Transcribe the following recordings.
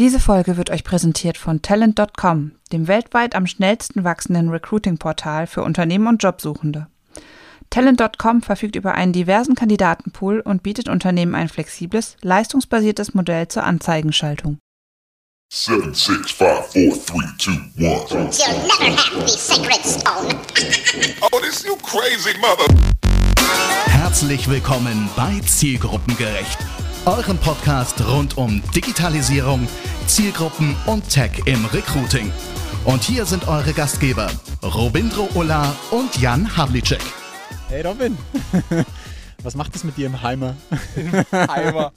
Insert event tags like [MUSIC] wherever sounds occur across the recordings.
Diese Folge wird euch präsentiert von Talent.com, dem weltweit am schnellsten wachsenden Recruiting-Portal für Unternehmen und Jobsuchende. Talent.com verfügt über einen diversen Kandidatenpool und bietet Unternehmen ein flexibles, leistungsbasiertes Modell zur Anzeigenschaltung. Seven, six, five, four, three, two, one. You'll never have the sacred stone. [LAUGHS] Oh, this you crazy mother. Herzlich willkommen bei Zielgruppengerecht, eurem Podcast rund um Digitalisierung, Zielgruppen und Tech im Recruiting. Und hier sind eure Gastgeber Robindro Ulla und Jan Havlicek. Hey Robin, [LAUGHS] was macht es mit dir im Heimer? Eimer.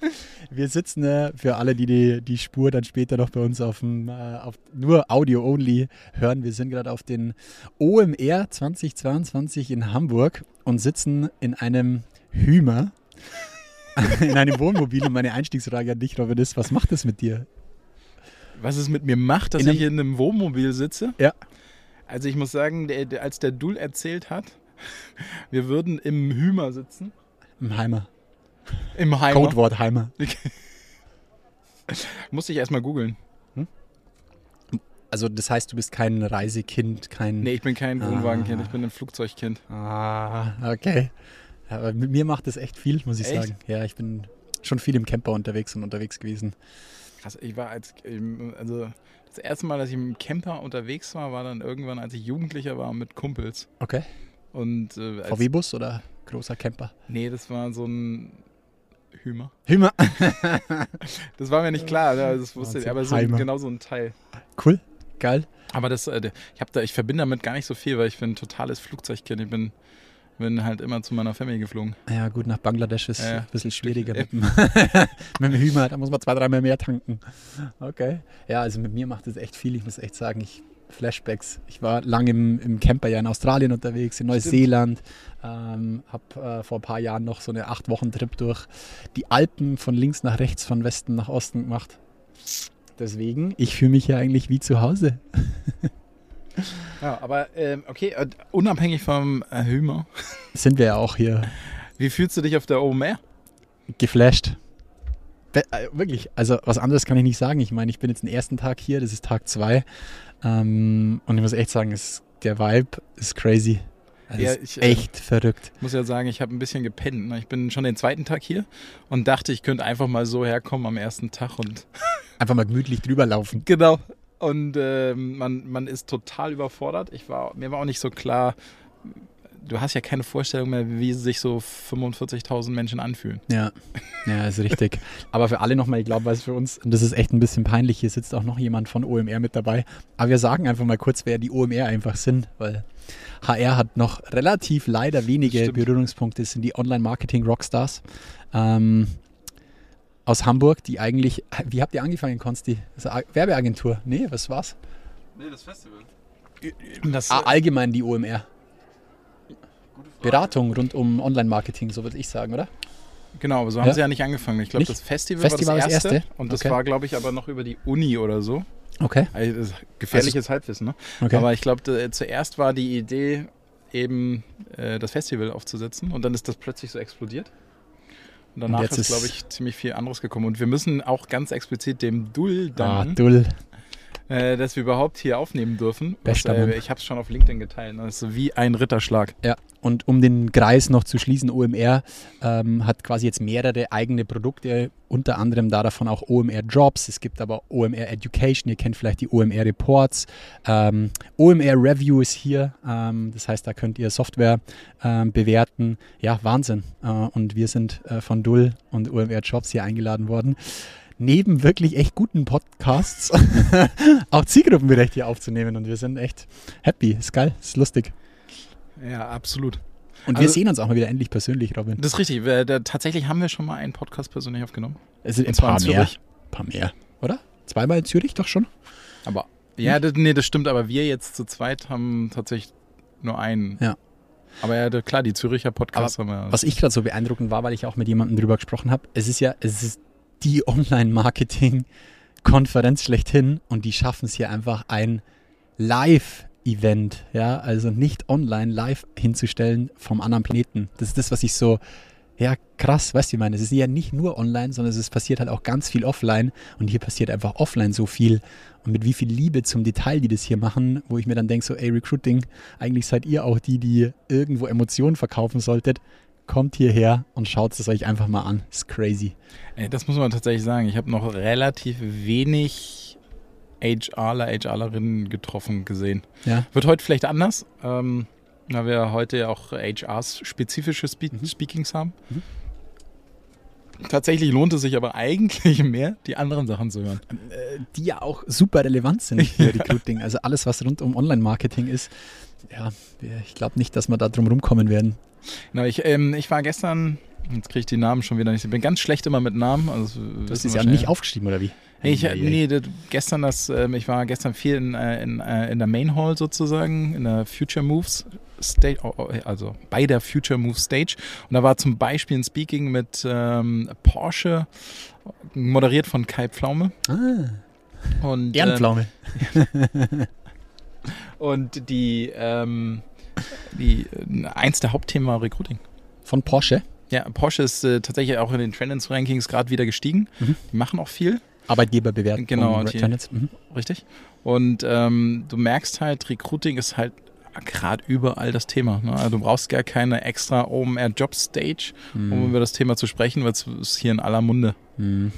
[LAUGHS] Wir sitzen äh, für alle, die, die die Spur dann später noch bei uns auf, dem, äh, auf nur Audio only hören. Wir sind gerade auf den OMR 2022 in Hamburg und sitzen in einem Hümer, [LAUGHS] in einem Wohnmobil. Und meine Einstiegsfrage an dich, Robin, ist: Was macht es mit dir? Was es mit mir macht, dass In ich in einem Wohnmobil sitze? Ja. Also ich muss sagen, der, der, als der Dul erzählt hat, [LAUGHS] wir würden im Hümer sitzen. Im Heimer. Im Heimer. Codewort Heimer. [LAUGHS] Musste ich erstmal googeln. Also, das heißt, du bist kein Reisekind, kein. Nee, ich bin kein Ah. Wohnwagenkind, ich bin ein Flugzeugkind. Ah, okay. Ja, Aber mit mir macht das echt viel, muss ich Echt? sagen. Ja, ich bin schon viel im Camper unterwegs und unterwegs gewesen. Krass, ich war als, also das erste Mal, dass ich im Camper unterwegs war, war dann irgendwann, als ich Jugendlicher war mit Kumpels. Okay. Und äh, VW-Bus oder großer Camper? Nee, das war so ein Hümer. Hümer. [LAUGHS] Das war mir nicht klar, ja, das wusste ich, aber so, Heimer. genau so ein Teil. Cool. Geil. Aber das, äh, ich habe da, ich verbinde damit gar nicht so viel, weil ich bin ein totales Flugzeugkind. Ich bin, bin halt immer zu meiner Family geflogen. Ja, gut, nach Bangladesch ist Ja, ein bisschen schwieriger mit dem, [LAUGHS] mit dem Hümer. Da muss man zwei, dreimal mehr tanken. Okay. Ja, also mit mir macht das echt viel. Ich muss echt sagen, ich Flashbacks. Ich war lange im, im Camper ja in Australien unterwegs, in Neuseeland. Ähm, habe äh, vor ein paar Jahren noch so eine acht Wochen Trip durch die Alpen von links nach rechts, von Westen nach Osten gemacht. Deswegen, ich fühle mich ja eigentlich wie zu Hause. [LAUGHS] Ja, aber ähm, okay, äh, unabhängig vom äh, Hümer, [LAUGHS] Sind wir ja auch hier wie fühlst du dich auf der OMR? geflasht. Be äh, wirklich, also was anderes kann ich nicht sagen. Ich meine, ich bin jetzt den ersten Tag hier, das ist Tag zwei. Ähm, und ich muss echt sagen, es, der Vibe ist crazy. Also Ja, ist ich, äh, echt verrückt. Ich muss ja sagen, ich habe ein bisschen gepennt. Ne? Ich bin schon den zweiten Tag hier und dachte, ich könnte einfach mal so herkommen am ersten Tag und Einfach mal gemütlich drüber laufen. [LAUGHS] Genau. Und ähm, man, man ist total überfordert. Ich war, mir war auch nicht so klar, du hast ja keine Vorstellung mehr, wie sich so 45.000 Menschen anfühlen. Ja, ja, ist richtig. [LAUGHS] Aber für alle nochmal, ich glaube, was für uns, und das ist echt ein bisschen peinlich, hier sitzt auch noch jemand von OMR mit dabei. Aber wir sagen einfach mal kurz, wer die OMR einfach sind, weil HR hat noch relativ leider wenige Stimmt. Berührungspunkte, das sind die Online-Marketing-Rockstars. Ähm, aus Hamburg, die eigentlich, wie habt ihr angefangen, Konsti? Also Werbeagentur? Nee, was war's? Nee, das Festival. Das, Ah, allgemein die OMR. Beratung rund um Online-Marketing, so würde ich sagen, oder? genau, aber so haben Ja? sie ja nicht angefangen. Ich glaube, das Festival, Festival war das das erste. erste? Und das Okay. war, glaube ich, aber noch über die Uni oder so. Okay. Also, gefährliches Halbwissen, ne? okay. Aber ich glaube, zuerst war die Idee, eben äh, das Festival aufzusetzen und dann ist das plötzlich so explodiert. Und danach jetzt ist, ist- glaube ich, ziemlich viel anderes gekommen. Und wir müssen auch ganz explizit dem Dul ah, danken, Dull. Äh, dass wir überhaupt hier aufnehmen dürfen. Bester Mann. äh, ich habe es schon auf LinkedIn geteilt. Das ist wie ein Ritterschlag. Ja, und um den Kreis noch zu schließen, OMR ähm, hat quasi jetzt mehrere eigene Produkte, unter anderem da davon auch OMR Jobs. Es gibt aber OMR Education, ihr kennt vielleicht die OMR Reports. Ähm, OMR Review ist hier, ähm, das heißt, da könnt ihr Software ähm, bewerten. Ja, Wahnsinn. Äh, und wir sind äh, von Dull und OMR Jobs hier eingeladen worden. Neben wirklich echt guten Podcasts [LAUGHS] auch Zielgruppenberecht hier aufzunehmen und wir sind echt happy. Ist geil, ist lustig. Ja, absolut. Und wir Also- sehen uns auch mal wieder endlich persönlich, Robin. Das ist richtig. Wir, da, tatsächlich haben wir schon mal einen Podcast persönlich aufgenommen. Es sind ein paar mehr. Zürich. paar mehr, oder? Zweimal in Zürich doch schon? Aber ja, das, nee, das stimmt. Aber wir jetzt zu zweit haben tatsächlich nur einen. Ja. Aber ja, klar, die Züricher Podcasts haben wir. Was ich gerade so beeindruckend war, weil ich auch mit jemandem drüber gesprochen habe, es ist ja, es ist die Online-Marketing-Konferenz schlechthin und die schaffen es hier einfach ein Live-Event, ja, also nicht online live hinzustellen vom anderen Planeten. Das ist das, was ich so Ja, krass, weißt du, ich meine, es ist ja nicht nur online, sondern es passiert halt auch ganz viel offline und hier passiert einfach offline so viel und mit wie viel Liebe zum Detail die das hier machen, wo ich mir dann denke, so, ey, Recruiting, eigentlich seid ihr auch die, die irgendwo Emotionen verkaufen solltet. Kommt hierher und schaut es euch einfach mal an. ist crazy. Das muss man tatsächlich sagen. Ich habe noch relativ wenig HRler, HRlerinnen getroffen gesehen. Ja. Wird heute vielleicht anders, ähm, da wir heute ja auch HRs-spezifische Spe Mhm. Speakings haben. Tatsächlich lohnt es sich aber [LAUGHS] eigentlich mehr, die anderen Sachen zu hören. Die ja auch super relevant sind für [LAUGHS] Recruiting. Also alles, was rund um Online-Marketing ist. Ja, ich glaube nicht, dass wir da drum rumkommen werden. Genau, ich, ähm, ich war gestern, jetzt kriege ich die Namen schon wieder nicht, ich bin ganz schlecht immer mit Namen. Also, Du hast es ja nicht aufgeschrieben, oder wie? Nee, ich, nee das, gestern das, ähm, ich war gestern viel in, äh, in, äh, in der Main Hall sozusagen, in der Future Moves Stage, oh, oh, also bei der Future Moves Stage. Und da war zum Beispiel ein Speaking mit ähm, Porsche, moderiert von Kai Pflaume. Ah, Und, Ehrenpflaume. [LAUGHS] und die, ähm, die, äh, eins der Hauptthemen war Recruiting. Von Porsche. Ja, Porsche ist äh, tatsächlich auch in den Trends Rankings gerade wieder gestiegen. Mhm. Die machen auch viel. Arbeitgeberbewertung. Genau, von die-. Mhm. Richtig. Und ähm, du merkst halt, Recruiting ist halt gerade überall das Thema. Ne? Also du brauchst gar keine extra OMR Job Stage, um über das Thema zu sprechen, weil es ist hier in aller Munde. Mhm.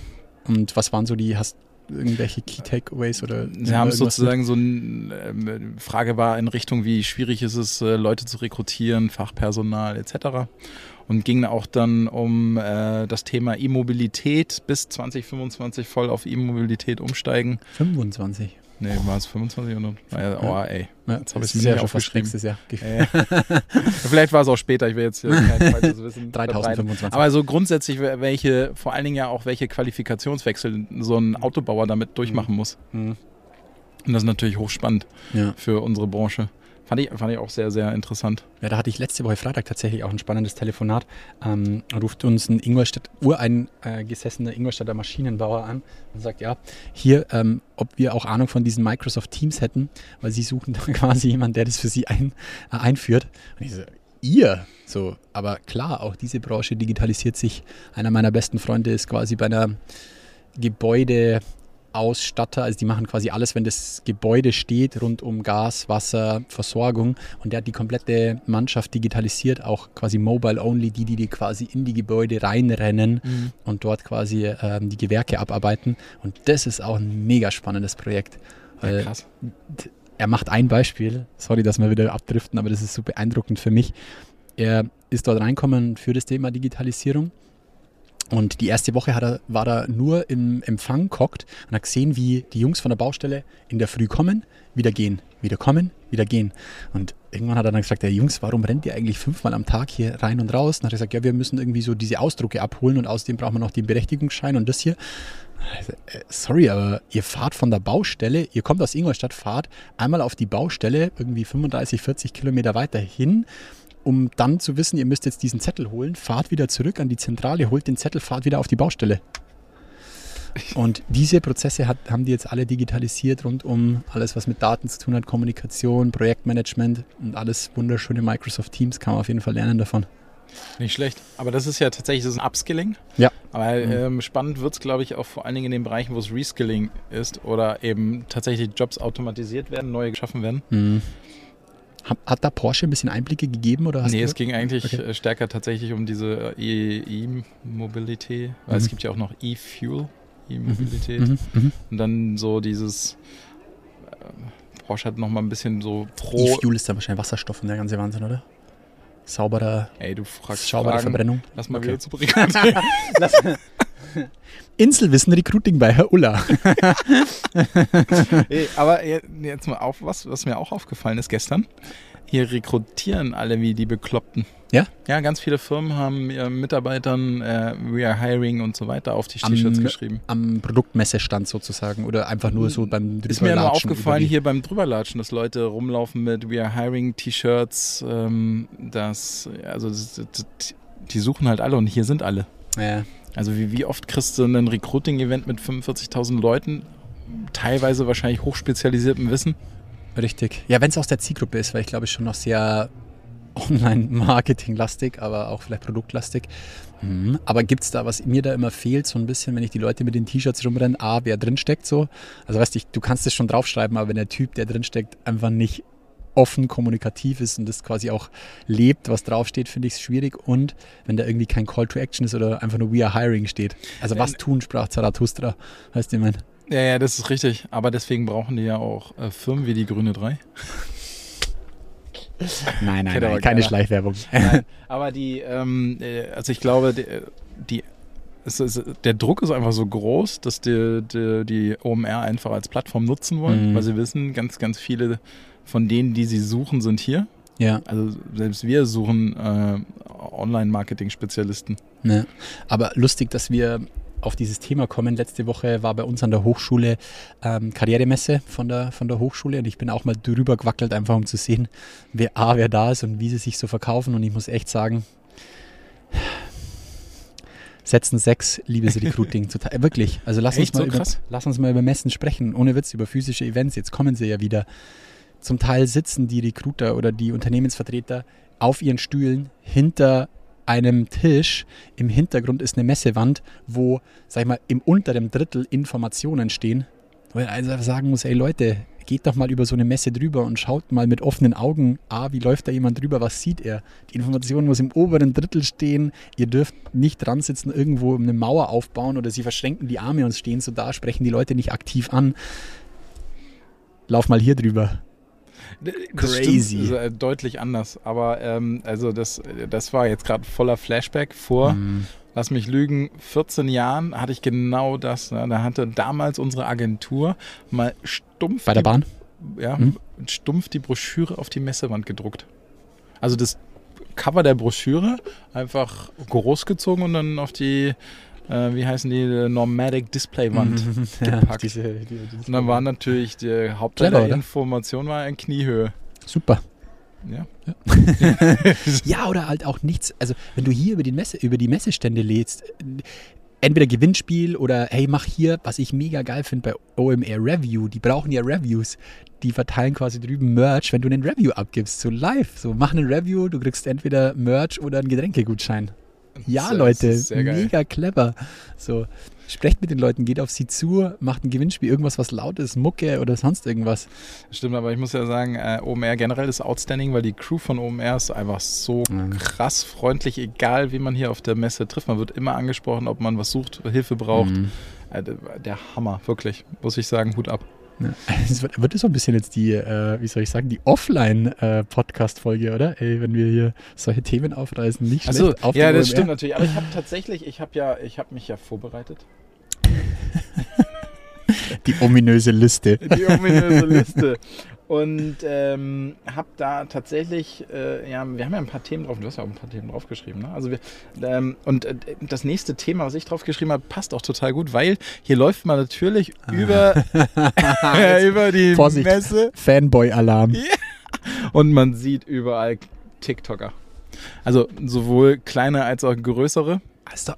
Und was waren so die, hast irgendwelche Key Takeaways oder? Sie haben sozusagen so eine ähm, Frage war in Richtung, wie schwierig ist es, äh, Leute zu rekrutieren, Fachpersonal etc. Und ging auch dann um äh, das Thema E-Mobilität bis 2025 voll auf E-Mobilität umsteigen. mit? 25. Nee, war es 25 oder? Naja, oh, ey. Ja, Jetzt hab das ich's ist mir ja nicht schon fast aufgeschrieben. nächstes Jahr. Äh, [LAUGHS] vielleicht war es auch später, ich will jetzt hier kein [LAUGHS] falsches Wissen. verbreiten. 3025. Aber so grundsätzlich, welche, vor allen Dingen ja auch welche Qualifikationswechsel so ein Autobauer damit durchmachen muss. Mhm. Und das ist natürlich hochspannend Ja. für unsere Branche. Fand ich, fand ich auch sehr, sehr interessant. Ja, da hatte ich letzte Woche Freitag tatsächlich auch ein spannendes Telefonat. Ähm, ruft uns ein Ingolstadt, ureingesessener Ingolstädter Maschinenbauer an und sagt, ja, hier, ähm, ob wir auch Ahnung von diesen Microsoft Teams hätten, weil sie suchen da [LAUGHS] quasi jemanden, der das für sie ein, äh, einführt. Und ich so, ihr? So, aber klar, auch diese Branche digitalisiert sich. Einer meiner besten Freunde ist quasi bei einer Gebäudeausstatter, also die machen quasi alles, wenn das Gebäude steht, rund um Gas, Wasser, Versorgung. Und der hat die komplette Mannschaft digitalisiert, auch quasi mobile only, die, die, die quasi in die Gebäude reinrennen und dort quasi ähm, die Gewerke abarbeiten. Und das ist auch ein mega spannendes Projekt. Weil krass. er macht ein Beispiel, sorry, dass wir wieder abdriften, aber das ist so beeindruckend für mich. Er ist dort reinkommen für das Thema Digitalisierung. Und die erste Woche er, war er nur im Empfang gehockt und hat gesehen, wie die Jungs von der Baustelle in der Früh kommen, wieder gehen, wieder kommen, wieder gehen. Und irgendwann hat er dann gesagt, ja Jungs, warum rennt ihr eigentlich fünfmal am Tag hier rein und raus? Und hat er gesagt, ja, wir müssen irgendwie so diese Ausdrucke abholen und außerdem brauchen wir noch den Berechtigungsschein und das hier. Also, äh, sorry, aber ihr fahrt von der Baustelle, ihr kommt aus Ingolstadt, fahrt einmal auf die Baustelle, irgendwie 35, 40 Kilometer weiter hin, um dann zu wissen, ihr müsst jetzt diesen Zettel holen, fahrt wieder zurück an die Zentrale, holt den Zettel, fahrt wieder auf die Baustelle. Und diese Prozesse hat, haben die jetzt alle digitalisiert rund um alles, was mit Daten zu tun hat, Kommunikation, Projektmanagement und alles wunderschöne Microsoft Teams, kann man auf jeden Fall lernen davon. Nicht schlecht. Aber das ist ja tatsächlich ist ein Upskilling. Ja. Aber ähm, spannend wird es, glaube ich, auch vor allen Dingen in den Bereichen, wo es Reskilling ist oder eben tatsächlich Jobs automatisiert werden, neue geschaffen werden. Mhm. Hat, da Porsche ein bisschen Einblicke gegeben? Oder hast nee, es ging eigentlich Okay. äh, stärker tatsächlich um diese äh, E-Mobility, weil Mhm. es gibt ja auch noch E-Fuel, E-Mobilität. Mhm, mhm. Und dann so dieses, äh, Porsche hat nochmal ein bisschen so froh. E-Fuel ist dann wahrscheinlich Wasserstoff und der ganze Wahnsinn, oder? Sauberer, Ey, du fragst saubere Fragen. Verbrennung. Lass mal Okay. wieder zu Rekrutieren. [LAUGHS] [LAUGHS] Inselwissen Recruiting bei Herr Ulla. [LAUGHS] Ey, aber je- jetzt mal auf, was, was mir auch aufgefallen ist gestern. Hier rekrutieren alle wie die Bekloppten. Ja? Ja, ganz viele Firmen haben ihren Mitarbeitern äh, We are hiring und so weiter auf die T-Shirts geschrieben. Am Produktmessestand sozusagen oder einfach nur so beim Ist mir nur Drüberlatschen aufgefallen hier beim Drüberlatschen, dass Leute rumlaufen mit We are hiring T-Shirts. Ähm, das, also das, das, die suchen halt alle und hier sind alle. Ja, Also wie, wie oft kriegst du ein Recruiting-Event mit 45.000 Leuten, teilweise wahrscheinlich hochspezialisiertem Wissen? richtig. Ja, wenn es aus der Zielgruppe ist, weil ich glaube, es schon noch sehr Online-Marketing-lastig, aber auch vielleicht produktlastig. Mhm. Aber gibt es da, was mir da immer fehlt, so ein bisschen, wenn ich die Leute mit den T-Shirts rumrennen, A, wer drinsteckt so. Also weißt du, du kannst es schon draufschreiben, aber wenn der Typ, der drinsteckt, einfach nicht offen kommunikativ ist und das quasi auch lebt, was draufsteht, finde ich es schwierig. Und wenn da irgendwie kein Call to Action ist oder einfach nur We are hiring steht. Also was tun, sprach Zarathustra, heißt du, mein. Ja, ja, das ist richtig. Aber deswegen brauchen die ja auch äh, Firmen wie die Grüne 3. [LAUGHS] Nein, nein, nein, keine keiner. Schleichwerbung. Nein, [LAUGHS] aber die, ähm, äh, also ich glaube, die, die es ist, der Druck ist einfach so groß, dass die, die, die OMR einfach als Plattform nutzen wollen, Mhm. weil sie wissen, ganz, ganz viele von denen, die sie suchen, sind hier. Ja, Also selbst wir suchen äh, Online-Marketing-Spezialisten. ne. Aber lustig, dass wir auf dieses Thema kommen. Letzte Woche war bei uns an der Hochschule ähm, Karrieremesse von der, von der Hochschule und ich bin auch mal drüber gewackelt, einfach um zu sehen, wer A, wer da ist und wie sie sich so verkaufen. Und ich muss echt sagen, Setzen sechs, liebes Recruiting. Total, wirklich. Also lass uns, mal so über, lass uns mal über Messen sprechen. Ohne Witz, über physische Events. Jetzt kommen sie ja wieder. Zum Teil sitzen die Recruiter oder die Unternehmensvertreter auf ihren Stühlen hinter einem Tisch. Im Hintergrund ist eine Messewand, wo, sag ich mal, im unteren Drittel Informationen stehen. Wo ich also sagen muss, ey Leute, geht doch mal über so eine Messe drüber und schaut mal mit offenen Augen, ah, wie läuft da jemand drüber, was sieht er? Die Information muss im oberen Drittel stehen. Ihr dürft nicht dran sitzen, irgendwo eine Mauer aufbauen oder sie verschränken die Arme und stehen so da, sprechen die Leute nicht aktiv an. Lauf mal hier drüber. Crazy. stimmt, ist, äh, deutlich anders. Aber ähm, also das, das war jetzt gerade voller Flashback vor, Mhm. lass mich lügen, 14 Jahren hatte ich genau das. Ne? Da hatte damals unsere Agentur mal stumpf, Bei der die, Bahn? Ja, Mhm. stumpf die Broschüre auf die Messewand gedruckt. Also das Cover der Broschüre einfach großgezogen und dann auf die, äh, wie heißen die, äh, Nomadic Displaywand [LAUGHS] Ja, gepackt. diese, die, die, Und dann war natürlich die Hauptteil der? Information war in Kniehöhe. Super. Ja. [LAUGHS] Ja, oder halt auch nichts. Also, wenn du hier über die, Messe, über die Messestände lädst, entweder Gewinnspiel oder hey, mach hier, was ich mega geil finde bei OMR Review. Die brauchen ja Reviews. Die verteilen quasi drüben Merch, wenn du einen Review abgibst, so live. So, mach einen Review, du kriegst entweder Merch oder einen Getränkegutschein. [LAUGHS] Ja, Leute, mega clever. So, sprecht mit den Leuten, geht auf sie zu, macht ein Gewinnspiel, irgendwas, was laut ist, Mucke oder sonst irgendwas. Stimmt, aber ich muss ja sagen, äh, OMR generell ist outstanding, weil die Crew von OMR ist einfach so Mhm. krass freundlich, egal wie man hier auf der Messe trifft. Man wird immer angesprochen, ob man was sucht, Hilfe braucht. Mhm. Äh, der Hammer, wirklich, muss ich sagen, Hut ab. [LAUGHS] Es wird, wird das so ein bisschen jetzt die, äh, wie soll ich sagen, die Offline-Podcast-Folge, oder? Ey, wenn wir hier solche Themen aufreißen, nicht schlecht. Also, Auf ja, das OMR. stimmt natürlich. Aber ich habe tatsächlich, ich habe ja, ich habe mich ja vorbereitet. [LAUGHS] Die ominöse Liste. die ominöse Liste. [LAUGHS] Und ähm, habe da tatsächlich, äh, ja, wir haben ja ein paar Themen drauf, du hast ja auch ein paar Themen draufgeschrieben, ne? Also wir, ähm, und äh, das nächste Thema, was ich draufgeschrieben habe, passt auch total gut, weil hier läuft man natürlich über, [LAUGHS] [LAUGHS] über die Vorsicht. Messe Fanboy-Alarm. und man sieht überall TikToker. Also sowohl kleine als auch größere. Also,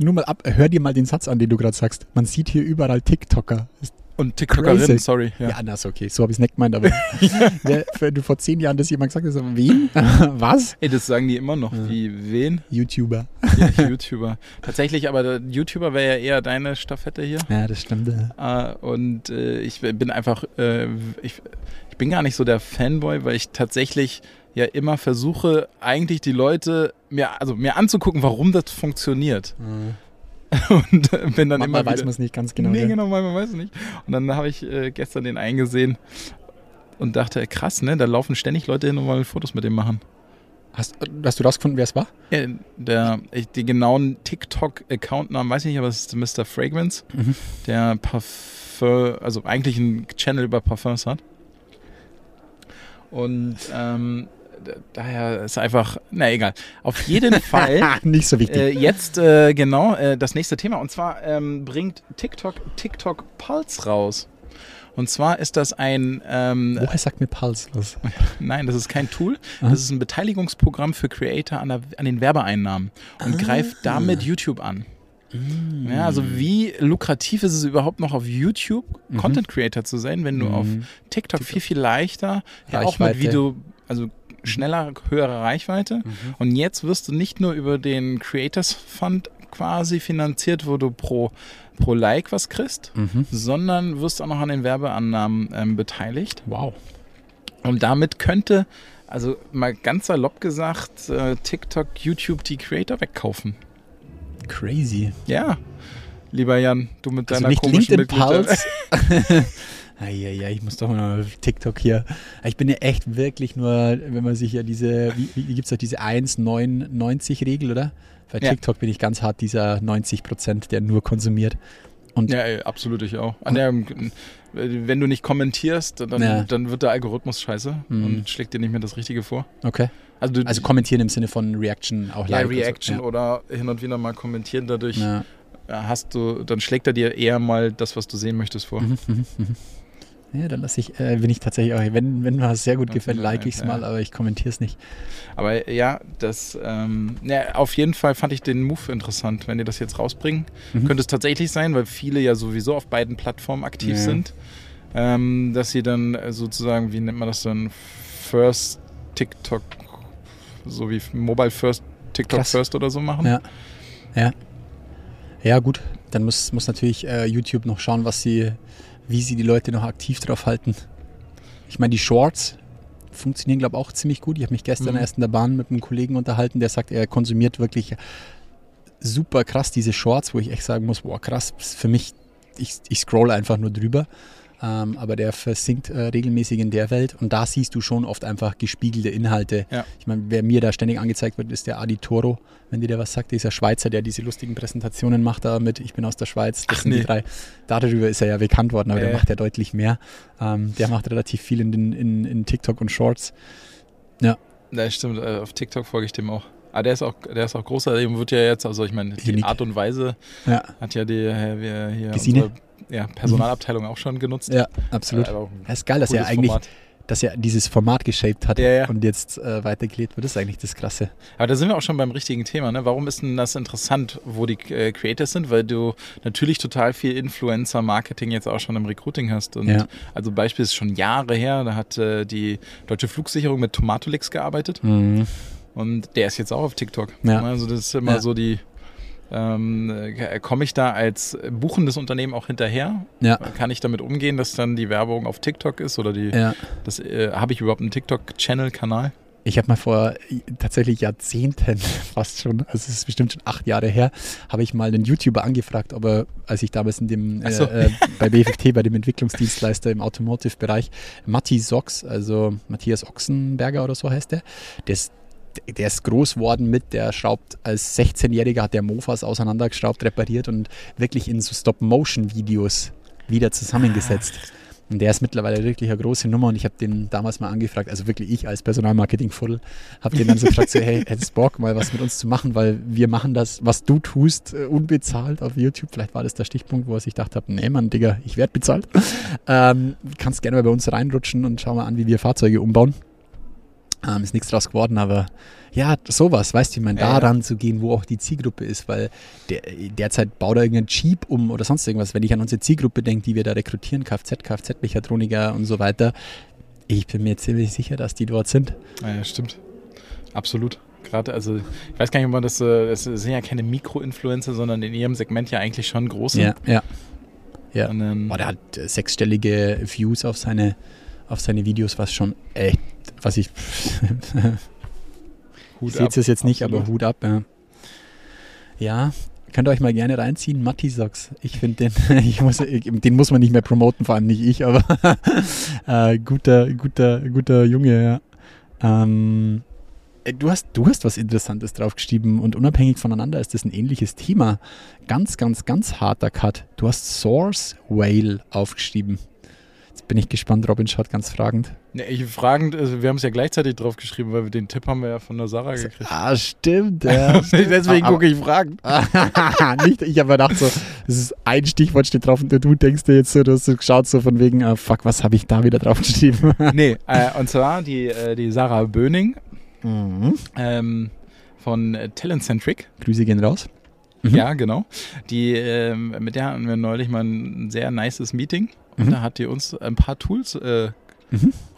nur mal ab, hör dir mal den Satz an, den du gerade sagst. Man sieht hier überall TikToker. Und TikTokerinnen, Crazy. sorry. Ja, Ja. ist okay. So habe ich es nicht gemeint, aber [LAUGHS] [LAUGHS] wer, wenn du vor zehn Jahren das jemand gesagt hast, wen? [LAUGHS] Was? Ey, das sagen die immer noch. Wie, wen? YouTuber. Ja, YouTuber. Tatsächlich, aber der YouTuber wäre ja eher deine Staffette hier. Ja, das stimmt. ja. Äh, und äh, ich bin einfach, äh, ich, ich bin gar nicht so der Fanboy, weil ich tatsächlich ja immer versuche, eigentlich die Leute mir, also mir anzugucken, warum das funktioniert. [LAUGHS] Und äh, bin dann Manchmal immer weiß wieder, man es nicht ganz genau. nee, gell? genau, manchmal weiß ich nicht. Und dann habe ich äh, gestern den eingesehen und dachte, krass, ne, da laufen ständig Leute hin und wollen Fotos mit dem machen. Hast, hast du rausgefunden, wer es war? Ja, der, ich, die genauen TikTok-Account-Namen weiß ich nicht, aber es ist Mr. Fragrance, Mhm. der Parfum, also eigentlich einen Channel über Parfums hat. Und ähm, daher ist einfach, na egal. Auf jeden [LAUGHS] Fall nicht so wichtig. äh, jetzt äh, genau äh, das nächste Thema. Und zwar ähm, bringt TikTok TikTok Pulse raus. Und zwar ist das ein ähm, Woher sagt mir Pulse was? [LAUGHS] Nein, das ist kein Tool. Das ist ein Beteiligungsprogramm für Creator an, der, an den Werbeeinnahmen und Ah. greift damit YouTube an. Mm. Ja, also wie lukrativ ist es überhaupt noch auf YouTube Content Mhm. Creator zu sein, wenn du auf TikTok viel, viel leichter, ja auch mit Video, also schneller, höhere Reichweite. Und jetzt wirst du nicht nur über den Creators Fund quasi finanziert, wo du pro, pro Like was kriegst, sondern wirst auch noch an den Werbeannahmen ähm, beteiligt. Wow. Und damit könnte, also mal ganz salopp gesagt, äh, TikTok, YouTube die Creator wegkaufen. Crazy. Ja, lieber Jan, du mit Also deiner nicht komischen LinkedIn. Pulse. [LAUGHS] [LAUGHS] ja, ich muss doch mal auf TikTok hier. Ich bin ja echt wirklich nur, wenn man sich ja diese, wie, wie gibt es doch diese 1,990-Regel, oder? Bei Ja. TikTok bin ich ganz hart dieser 90 Prozent, der nur konsumiert. Und Ja, ey, absolut, ich auch. An der, wenn du nicht kommentierst, dann, Ja. dann wird der Algorithmus scheiße Mhm. und schlägt dir nicht mehr das Richtige vor. okay. Also, du, Also kommentieren im Sinne von Reaction auch ja, live. und so. Reaction Ja. oder hin und wieder mal kommentieren, dadurch Ja. hast du, dann schlägt er dir eher mal das, was du sehen möchtest, vor. Mhm, mhm, mhm. Ja, dann lasse ich, äh, bin ich tatsächlich auch, wenn, wenn mir was sehr gut gefällt, like ich es mal, aber ich kommentiere es nicht. Aber ja, das, ähm, ja, auf jeden Fall fand ich den Move interessant, wenn die das jetzt rausbringen. Mhm. Könnte es tatsächlich sein, weil viele ja sowieso auf beiden Plattformen aktiv Ja. sind, ähm, dass sie dann äh, sozusagen, wie nennt man das dann, First TikTok, so wie Mobile First TikTok Krass. First oder so machen. Ja. Ja. Ja, gut. Dann muss, muss natürlich äh, YouTube noch schauen, was sie, wie sie die Leute noch aktiv drauf halten. Ich meine, die Shorts funktionieren, glaube ich, auch ziemlich gut. Ich habe mich gestern Mhm. erst in der Bahn mit einem Kollegen unterhalten, der sagt, er konsumiert wirklich super krass diese Shorts, wo ich echt sagen muss, boah, krass, für mich, ich, ich scroll einfach nur drüber. Ähm, aber der versinkt äh, regelmäßig in der Welt und da siehst du schon oft einfach gespiegelte Inhalte. Ja. Ich meine, wer mir da ständig angezeigt wird, ist der Adi Toro, wenn dir der was sagt, dieser Schweizer, der diese lustigen Präsentationen macht da mit Ich bin aus der Schweiz. Das Ach, sind nee. die drei. Darüber ist er ja bekannt worden, aber Äh. der macht ja deutlich mehr. Ähm, der macht relativ viel in, den, in, in TikTok und Shorts. Ja, stimmt, äh, auf TikTok folge ich dem auch. Aber der ist auch, der ist auch großer, dem wird ja jetzt, also ich meine, die Unique. Art und Weise Ja, hat ja die äh, wir hier Gesine? Ja, Personalabteilung auch schon genutzt. ja absolut. Äh, Es ist geil, dass er eigentlich, Format. dass er dieses Format geshaped hat Ja, ja. und jetzt äh, weitergelebt wird. Das ist eigentlich das Krasse. Aber da sind wir auch schon beim richtigen Thema. Ne? Warum ist denn das interessant, wo die äh, Creators sind? Weil du natürlich total viel Influencer-Marketing jetzt auch schon im Recruiting hast. Und Ja. Also Beispiel ist schon Jahre her, da hat äh, die Deutsche Flugsicherung mit Tomatolix gearbeitet Mhm. und der ist jetzt auch auf TikTok. Ja. Also das ist immer Ja. so die, ähm, äh, komme ich da als buchendes Unternehmen auch hinterher? Ja, Kann ich damit umgehen, dass dann die Werbung auf TikTok ist oder die, ja. das, äh, habe ich überhaupt einen TikTok-Channel-Kanal? Ich habe mal vor äh, tatsächlich Jahrzehnten, [LAUGHS] fast schon, also es ist bestimmt schon acht Jahre her, habe ich mal einen YouTuber angefragt, ob er, als ich damals in dem, Ach so. äh, äh, bei BFT, bei dem Entwicklungsdienstleister im Automotive-Bereich, Matti Sox, also Matthias Ochsenberger oder so heißt der, der ist, der ist groß worden mit, der schraubt als 16-Jähriger, hat der Mofas auseinandergeschraubt, repariert und wirklich in so Stop-Motion-Videos wieder zusammengesetzt. Und der ist mittlerweile wirklich eine große Nummer und ich habe den damals mal angefragt, also wirklich ich als Personalmarketing-Fuddel, habe den dann so gefragt, so, hey, hättest Bock mal was mit uns zu machen, weil wir machen das, was du tust, äh, unbezahlt auf YouTube. Vielleicht war das der Stichpunkt, wo ich gedacht habe, nee Mann, Digga, ich werde bezahlt. [LAUGHS] Ähm, kannst gerne mal bei uns reinrutschen und schau mal an, wie wir Fahrzeuge umbauen. Ähm, ist nichts draus geworden, aber ja, sowas, weißt du, ich meine, da ja. ranzugehen, wo auch die Zielgruppe ist, weil der, derzeit baut er irgendeinen Jeep um oder sonst irgendwas. Wenn ich an unsere Zielgruppe denke, die wir da rekrutieren, Kfz, Kfz-Mechatroniker und so weiter, ich bin mir ziemlich sicher, dass die dort sind. Ja, stimmt. Absolut. Gerade, also ich weiß gar nicht, ob man das, äh, das sind ja keine Mikro-Influencer, sondern in ihrem Segment ja eigentlich schon große. Ja, ja. Ja. Und dann, Boah, der hat äh, sechsstellige Views auf seine, auf seine Videos, was schon echt, was ich, [LAUGHS] Hut ich sehe ab. es jetzt nicht, Absolut. aber Hut ab. Ja. ja, könnt ihr euch mal gerne reinziehen. Matti Socks. Ich finde den, [LAUGHS] ich muss, den muss man nicht mehr promoten, vor allem nicht ich, aber [LAUGHS] äh, guter, guter, guter Junge, ja. Ähm, äh, Du hast, du hast was Interessantes draufgeschrieben und unabhängig voneinander ist das ein ähnliches Thema. Ganz, ganz, ganz harter Cut. Du hast Source Whale aufgeschrieben. Bin ich gespannt, Robin schaut ganz fragend. Ne, ich fragend, also wir haben es ja gleichzeitig drauf geschrieben, weil wir den Tipp haben wir ja von der Sarah gekriegt. Ah, stimmt. Ja, [LAUGHS] Deswegen Aber- gucke ich fragend. [LAUGHS] nicht, ich habe mir gedacht, so, das ist ein Stichwort steht drauf und du denkst dir jetzt so, du hast so geschaut, so von wegen, ah, fuck, was habe ich da wieder draufgeschrieben? [LAUGHS] nee, äh, und zwar die, äh, die Sarah Böning mhm. ähm, von Talentcentric. Grüße gehen raus. Mhm. Ja, genau. Die, ähm, mit der hatten wir neulich mal ein sehr nices Meeting. Und Mhm. da hat die uns ein paar Tools äh,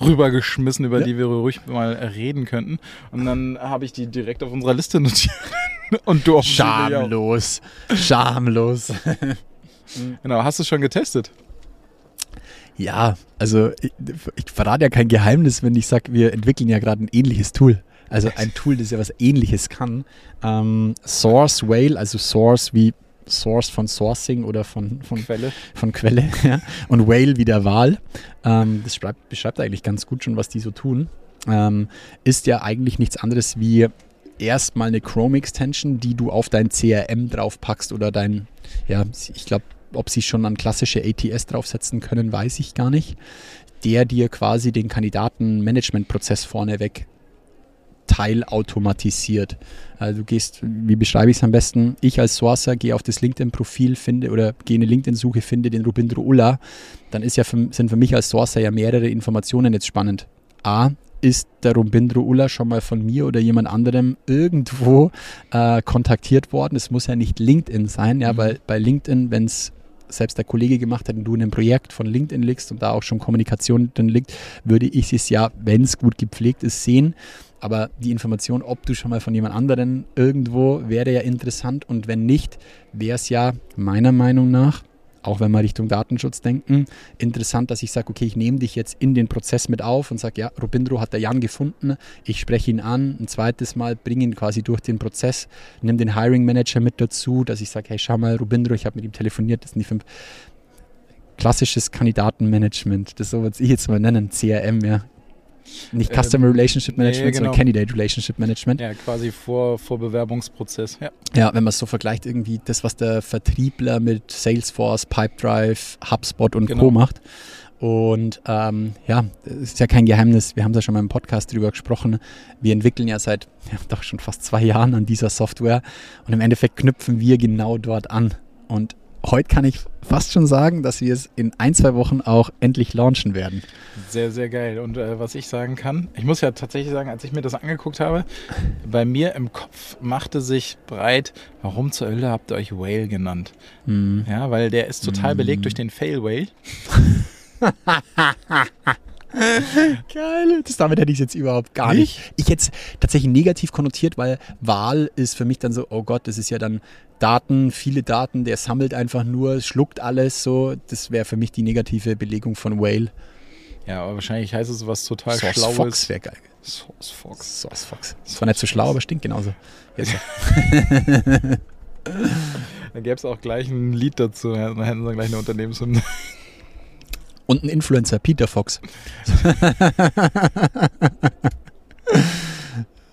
rübergeschmissen, über Ja. die wir ruhig mal äh, reden könnten. Und dann habe ich die direkt auf unserer Liste notiert. [LAUGHS] Und du auch. Schamlos. Schamlos. [LAUGHS] Genau, hast du schon getestet? Ja, also ich, ich verrate ja kein Geheimnis, wenn ich sage, wir entwickeln ja gerade ein ähnliches Tool. Also ein Tool, das ja was ähnliches kann. Ähm, Source Whale, also Source wie Source von Sourcing oder von, von, Quelle. von Quelle. [LAUGHS] Ja. Und Whale wie der Wal. Ähm, das schreibt, beschreibt eigentlich ganz gut schon, was die so tun. Ähm, ist ja eigentlich nichts anderes wie erstmal eine Chrome-Extension, die du auf dein CRM draufpackst oder dein, ja, ich glaube, ob sie schon an klassische ATS draufsetzen können, weiß ich gar nicht. Der dir quasi den Kandidatenmanagementprozess vorneweg teilautomatisiert. Also du gehst, wie beschreibe ich es am besten? Ich als Sourcer gehe auf das LinkedIn-Profil, finde oder gehe in eine LinkedIn-Suche, finde den Rubindro Ulla. Dann ist ja für, sind für mich als Sourcer ja mehrere Informationen jetzt spannend. A, ist der Rubindro Ulla schon mal von mir oder jemand anderem irgendwo äh, kontaktiert worden? Es muss ja nicht LinkedIn sein, ja, weil bei LinkedIn, wenn es selbst der Kollege gemacht hat und du in einem Projekt von LinkedIn liegst und da auch schon Kommunikation drin liegt, würde ich es ja, wenn es gut gepflegt ist, sehen. Aber die Information, ob du schon mal von jemand anderen irgendwo, wäre ja interessant. Und wenn nicht, wäre es ja meiner Meinung nach, auch wenn wir Richtung Datenschutz denken, interessant, dass ich sage, okay, ich nehme dich jetzt in den Prozess mit auf und sage, ja, Robindro hat der Jan gefunden, ich spreche ihn an, ein zweites Mal, bringe ihn quasi durch den Prozess, nimm den Hiring Manager mit dazu, dass ich sage, hey, schau mal, Robindro, ich habe mit ihm telefoniert, das sind die fünf. Klassisches Kandidatenmanagement, das so würde ich jetzt mal nennen, CRM, ja. Nicht Ähm, Customer Relationship nee, Management, genau. sondern Candidate Relationship Management. Ja, quasi vor, vor Bewerbungsprozess. Ja. Ja, wenn man es so vergleicht, irgendwie das, was der Vertriebler mit Salesforce, Pipedrive, HubSpot und Genau. Co. macht. Und ähm, ja, ist ja kein Geheimnis, wir haben da schon mal im Podcast drüber gesprochen. Wir entwickeln ja seit ja, doch schon fast zwei Jahren an dieser Software und im Endeffekt knüpfen wir genau dort an. Und heute kann ich fast schon sagen, dass wir es in ein, zwei Wochen auch endlich launchen werden. Sehr, sehr geil. Und äh, was ich sagen kann, ich muss ja tatsächlich sagen, als ich mir das angeguckt habe, bei mir im Kopf machte sich breit, warum zur Hölle habt ihr euch Whale genannt? Hm. Ja, weil der ist total belegt durch den Fail Whale. [LAUGHS] [LAUGHS] Geil. Das, damit hätte ich es jetzt überhaupt gar nicht. Ich hätte es tatsächlich negativ konnotiert, weil Wahl ist für mich dann so, oh Gott, das ist ja dann Daten, viele Daten, der sammelt einfach nur, schluckt alles so. Das wäre für mich die negative Belegung von Whale. Ja, aber wahrscheinlich heißt es was total Source Schlaues. Fox wäre geil. Source Fox. Source Fox. Das war nicht so schlau, aber stinkt genauso. Jetzt. [LAUGHS] Da gäbe es auch gleich ein Lied dazu. Dann hätten sie gleich eine Unternehmenshymne. Und ein Influencer, Peter Fox. [LAUGHS]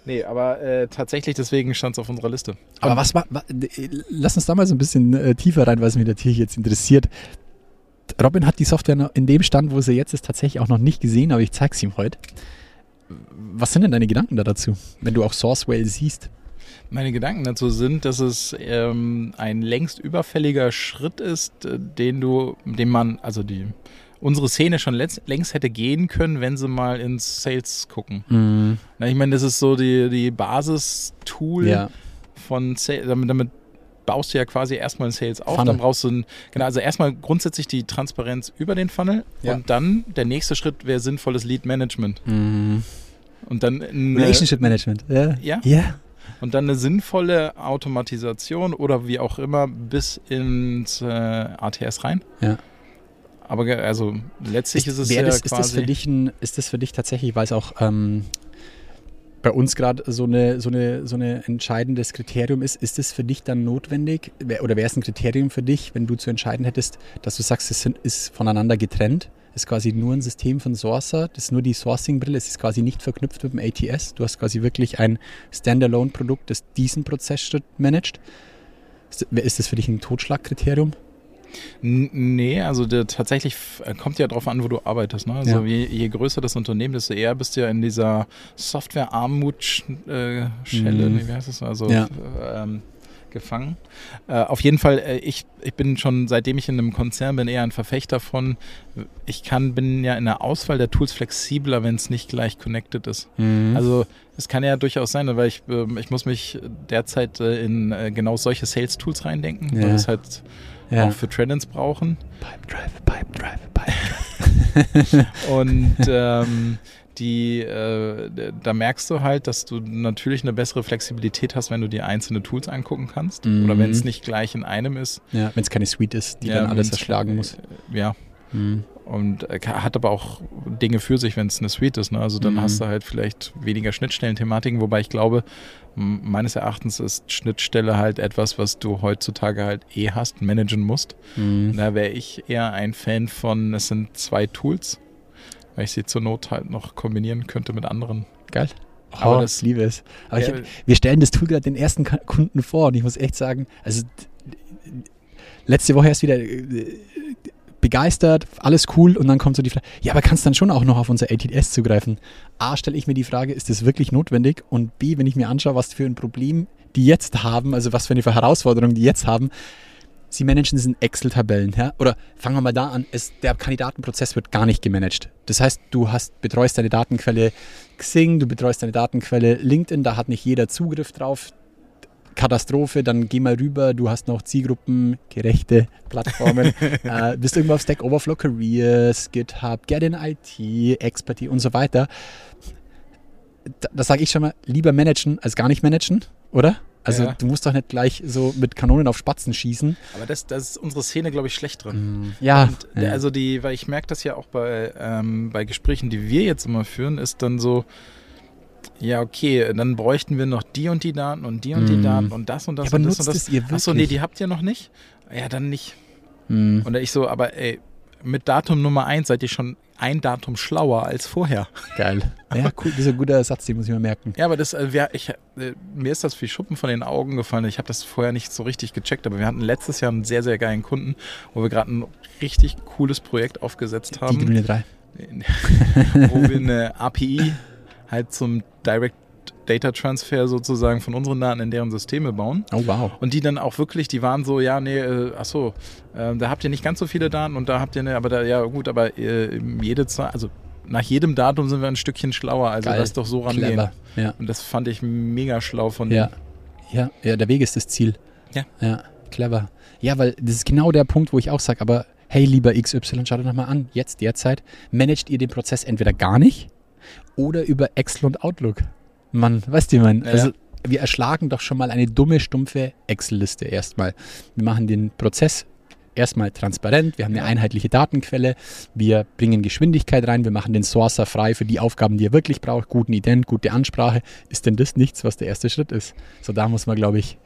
Nee, aber äh, tatsächlich deswegen stand es auf unserer Liste. Aber was war, wa- äh, lass uns da mal so ein bisschen äh, tiefer rein, weil es mich natürlich jetzt interessiert. Robin hat die Software in dem Stand, wo sie jetzt ist, tatsächlich auch noch nicht gesehen, aber ich zeig's ihm heute. Was sind denn deine Gedanken da dazu, wenn du auch Sourcewell siehst? Meine Gedanken dazu sind, dass es ähm, ein längst überfälliger Schritt ist, äh, den du, den man, also die unsere Szene schon längst hätte gehen können, wenn sie mal ins Sales gucken. Na, ich meine, das ist so die, die Basis-Tool Ja, von Sales, damit, damit baust du ja quasi erstmal ein Sales auf, Funnel. dann brauchst du ein, genau, also erstmal grundsätzlich die Transparenz über den Funnel Ja. und dann der nächste Schritt wäre sinnvolles Lead Management. Und dann eine, Relationship Management. Ja. Ja. ja. und dann eine sinnvolle Automatisation oder wie auch immer bis ins äh, ATS rein. Ja. Aber also letztlich ist, es wär ja das, ist, quasi das für dich ein, ist das für dich tatsächlich, weil es auch ähm, bei uns gerade so eine, so, eine, so eine entscheidendes Kriterium ist, ist es für dich dann notwendig oder wäre es ein Kriterium für dich, wenn du zu entscheiden hättest, dass du sagst, es sind, ist voneinander getrennt? Ist quasi nur ein System von Sourcer, das ist nur die Sourcing-Brille, es ist quasi nicht verknüpft mit dem ATS. Du hast quasi wirklich ein Standalone-Produkt, das diesen Prozessschritt managt. Ist, ist das für dich ein Totschlagkriterium? N- Nee, also der, tatsächlich äh, kommt ja drauf an, wo du arbeitest. Ne? Also Ja. je, je größer das Unternehmen, desto eher bist du ja in dieser Software-Armut-Schelle, Mhm. nee, wie heißt das? Also Ja. ähm, gefangen. Äh, auf jeden Fall, äh, ich, ich bin schon, seitdem ich in einem Konzern bin, eher ein Verfechter von, ich kann, bin ja in der Auswahl der Tools flexibler, wenn es nicht gleich connected ist. Mhm. Also es kann ja durchaus sein, weil ich, ähm, ich muss mich derzeit äh, in äh, genau solche Sales-Tools reindenken, weil Ja. wir es halt ja. auch für Trendins brauchen. Pipe Drive, Pipe Drive, Pipe [LAUGHS] Drive. und ähm, die, äh, da merkst du halt, dass du natürlich eine bessere Flexibilität hast, wenn du dir einzelne Tools angucken kannst. Mhm. Oder wenn es nicht gleich in einem ist. Ja, wenn es keine Suite ist, die Ja, dann alles erschlagen muss. Ja. Mhm. Und äh, hat aber auch Dinge für sich, wenn es eine Suite ist. Ne? Also dann Mhm. hast du halt vielleicht weniger Schnittstellenthematiken, wobei ich glaube, meines Erachtens ist Schnittstelle halt etwas, was du heutzutage halt eh hast, managen musst. Mhm. Da wäre ich eher ein Fan von, es sind zwei Tools, weil ich sie zur Not halt noch kombinieren könnte mit anderen. Geil. Aber oh, das- ich liebe es. Aber Ja, ich, wir stellen das Tool gerade den ersten Kunden vor und ich muss echt sagen, also letzte Woche erst wieder äh, begeistert, alles cool und dann kommt so die Frage, ja, aber kannst dann schon auch noch auf unser ATS zugreifen? A, stelle ich mir die Frage, ist das wirklich notwendig? Und B, wenn ich mir anschaue, was für ein Problem die jetzt haben, also was für eine Herausforderung die jetzt haben, Sie managen es in Excel-Tabellen, ja? Oder fangen wir mal da an, es, der Kandidatenprozess wird gar nicht gemanagt. Das heißt, du hast, betreust deine Datenquelle Xing, du betreust deine Datenquelle LinkedIn, da hat nicht jeder Zugriff drauf. Katastrophe, dann geh mal rüber, du hast noch Zielgruppengerechte Plattformen, [LAUGHS] äh, bist irgendwo auf Stack Overflow Careers, GitHub, Get in IT, Expertise und so weiter. Da, das sage ich schon mal, lieber managen als gar nicht managen, oder? Also Ja. du musst doch nicht gleich so mit Kanonen auf Spatzen schießen. Aber das, das ist unsere Szene, glaube ich, schlecht drin. Ja, Und ja. also die, weil ich merke das ja auch bei, ähm, bei Gesprächen, die wir jetzt immer führen, ist dann so, ja, okay, dann bräuchten wir noch die und die Daten und die und die Mm. Daten und das und das Ja, aber und das nutzt und das. es ihr Achso, nee, wirklich? die habt ihr noch nicht? Ja, dann nicht. Hm. Und ich so, aber ey, mit Datum Nummer eins seid ihr schon ein Datum schlauer als vorher. Geil. Ja, cool. Das ist ein guter Satz, den muss ich mir merken. Ja, aber das, äh, wir, ich, äh, mir ist das wie Schuppen von den Augen gefallen. Ich habe das vorher nicht so richtig gecheckt, aber wir hatten letztes Jahr einen sehr, sehr geilen Kunden, wo wir gerade ein richtig cooles Projekt aufgesetzt Die haben. grüne 3. [LAUGHS] wo wir eine API halt zum Direct Data Transfer sozusagen von unseren Daten in deren Systeme bauen. Oh, wow. Und die dann auch wirklich, die waren so, ja, nee, äh, ach so, äh, da habt ihr nicht ganz so viele Daten und da habt ihr, ne, aber da, ja gut, aber äh, jede Zahl, also nach jedem Datum sind wir ein Stückchen schlauer, also Geil. lass doch so rangehen. Clever. Ja. Und das fand ich mega schlau von Ja. denen. ja, ja, der Weg ist das Ziel. Ja. Ja, clever. Ja, weil das ist genau der Punkt, wo ich auch sage, aber hey, lieber XY, schaut euch doch mal an, jetzt derzeit, managt ihr den Prozess entweder gar nicht oder über Excel und Outlook. Mann, weißt du, man, Ja, also wir erschlagen doch schon mal eine dumme, stumpfe Excel-Liste erstmal. Wir machen den Prozess erstmal transparent, wir haben eine einheitliche Datenquelle, wir bringen Geschwindigkeit rein, wir machen den Sourcer frei für die Aufgaben, die er wirklich braucht, guten Ident, gute Ansprache. Ist denn das nichts, was der erste Schritt ist? So, da muss man, glaube ich,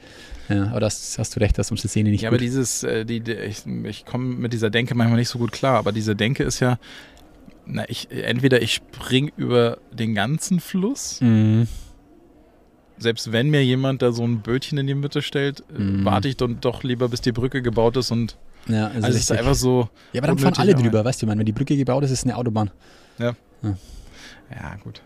ja, aber das hast du recht, dass unsere Szene nicht Ja, aber gut. dieses, äh, die, die, ich, ich komme mit dieser Denke manchmal nicht so gut klar, aber diese Denke ist ja, na, ich, entweder ich spring über den ganzen Fluss, Mhm. selbst wenn mir jemand da so ein Bötchen in die Mitte stellt, äh, Mhm. warte ich dann doch lieber, bis die Brücke gebaut ist und Ja, also, also ist einfach so, ja, aber dann fahren alle drüber, weißt du, man, wenn die Brücke gebaut ist, ist es eine Autobahn. ja gut.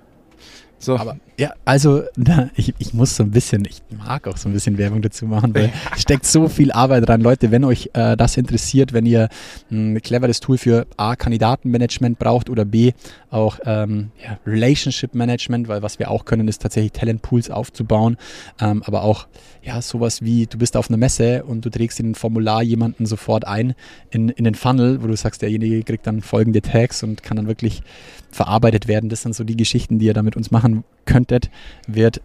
So, Aber ja, also da, ich, ich muss so ein bisschen, ich mag auch so ein bisschen Werbung dazu machen, weil es [LAUGHS] steckt so viel Arbeit rein. Leute, wenn euch äh, das interessiert, wenn ihr ein cleveres Tool für A, Kandidatenmanagement braucht oder B, auch ähm, ja, Relationship Management, weil was wir auch können, ist tatsächlich Talentpools aufzubauen, ähm, aber auch ja, sowas wie, du bist auf einer Messe und du trägst in ein Formular jemanden sofort ein in, in den Funnel, wo du sagst, derjenige kriegt dann folgende Tags und kann dann wirklich verarbeitet werden. Das sind so die Geschichten, die ihr da mit uns machen könntet, wird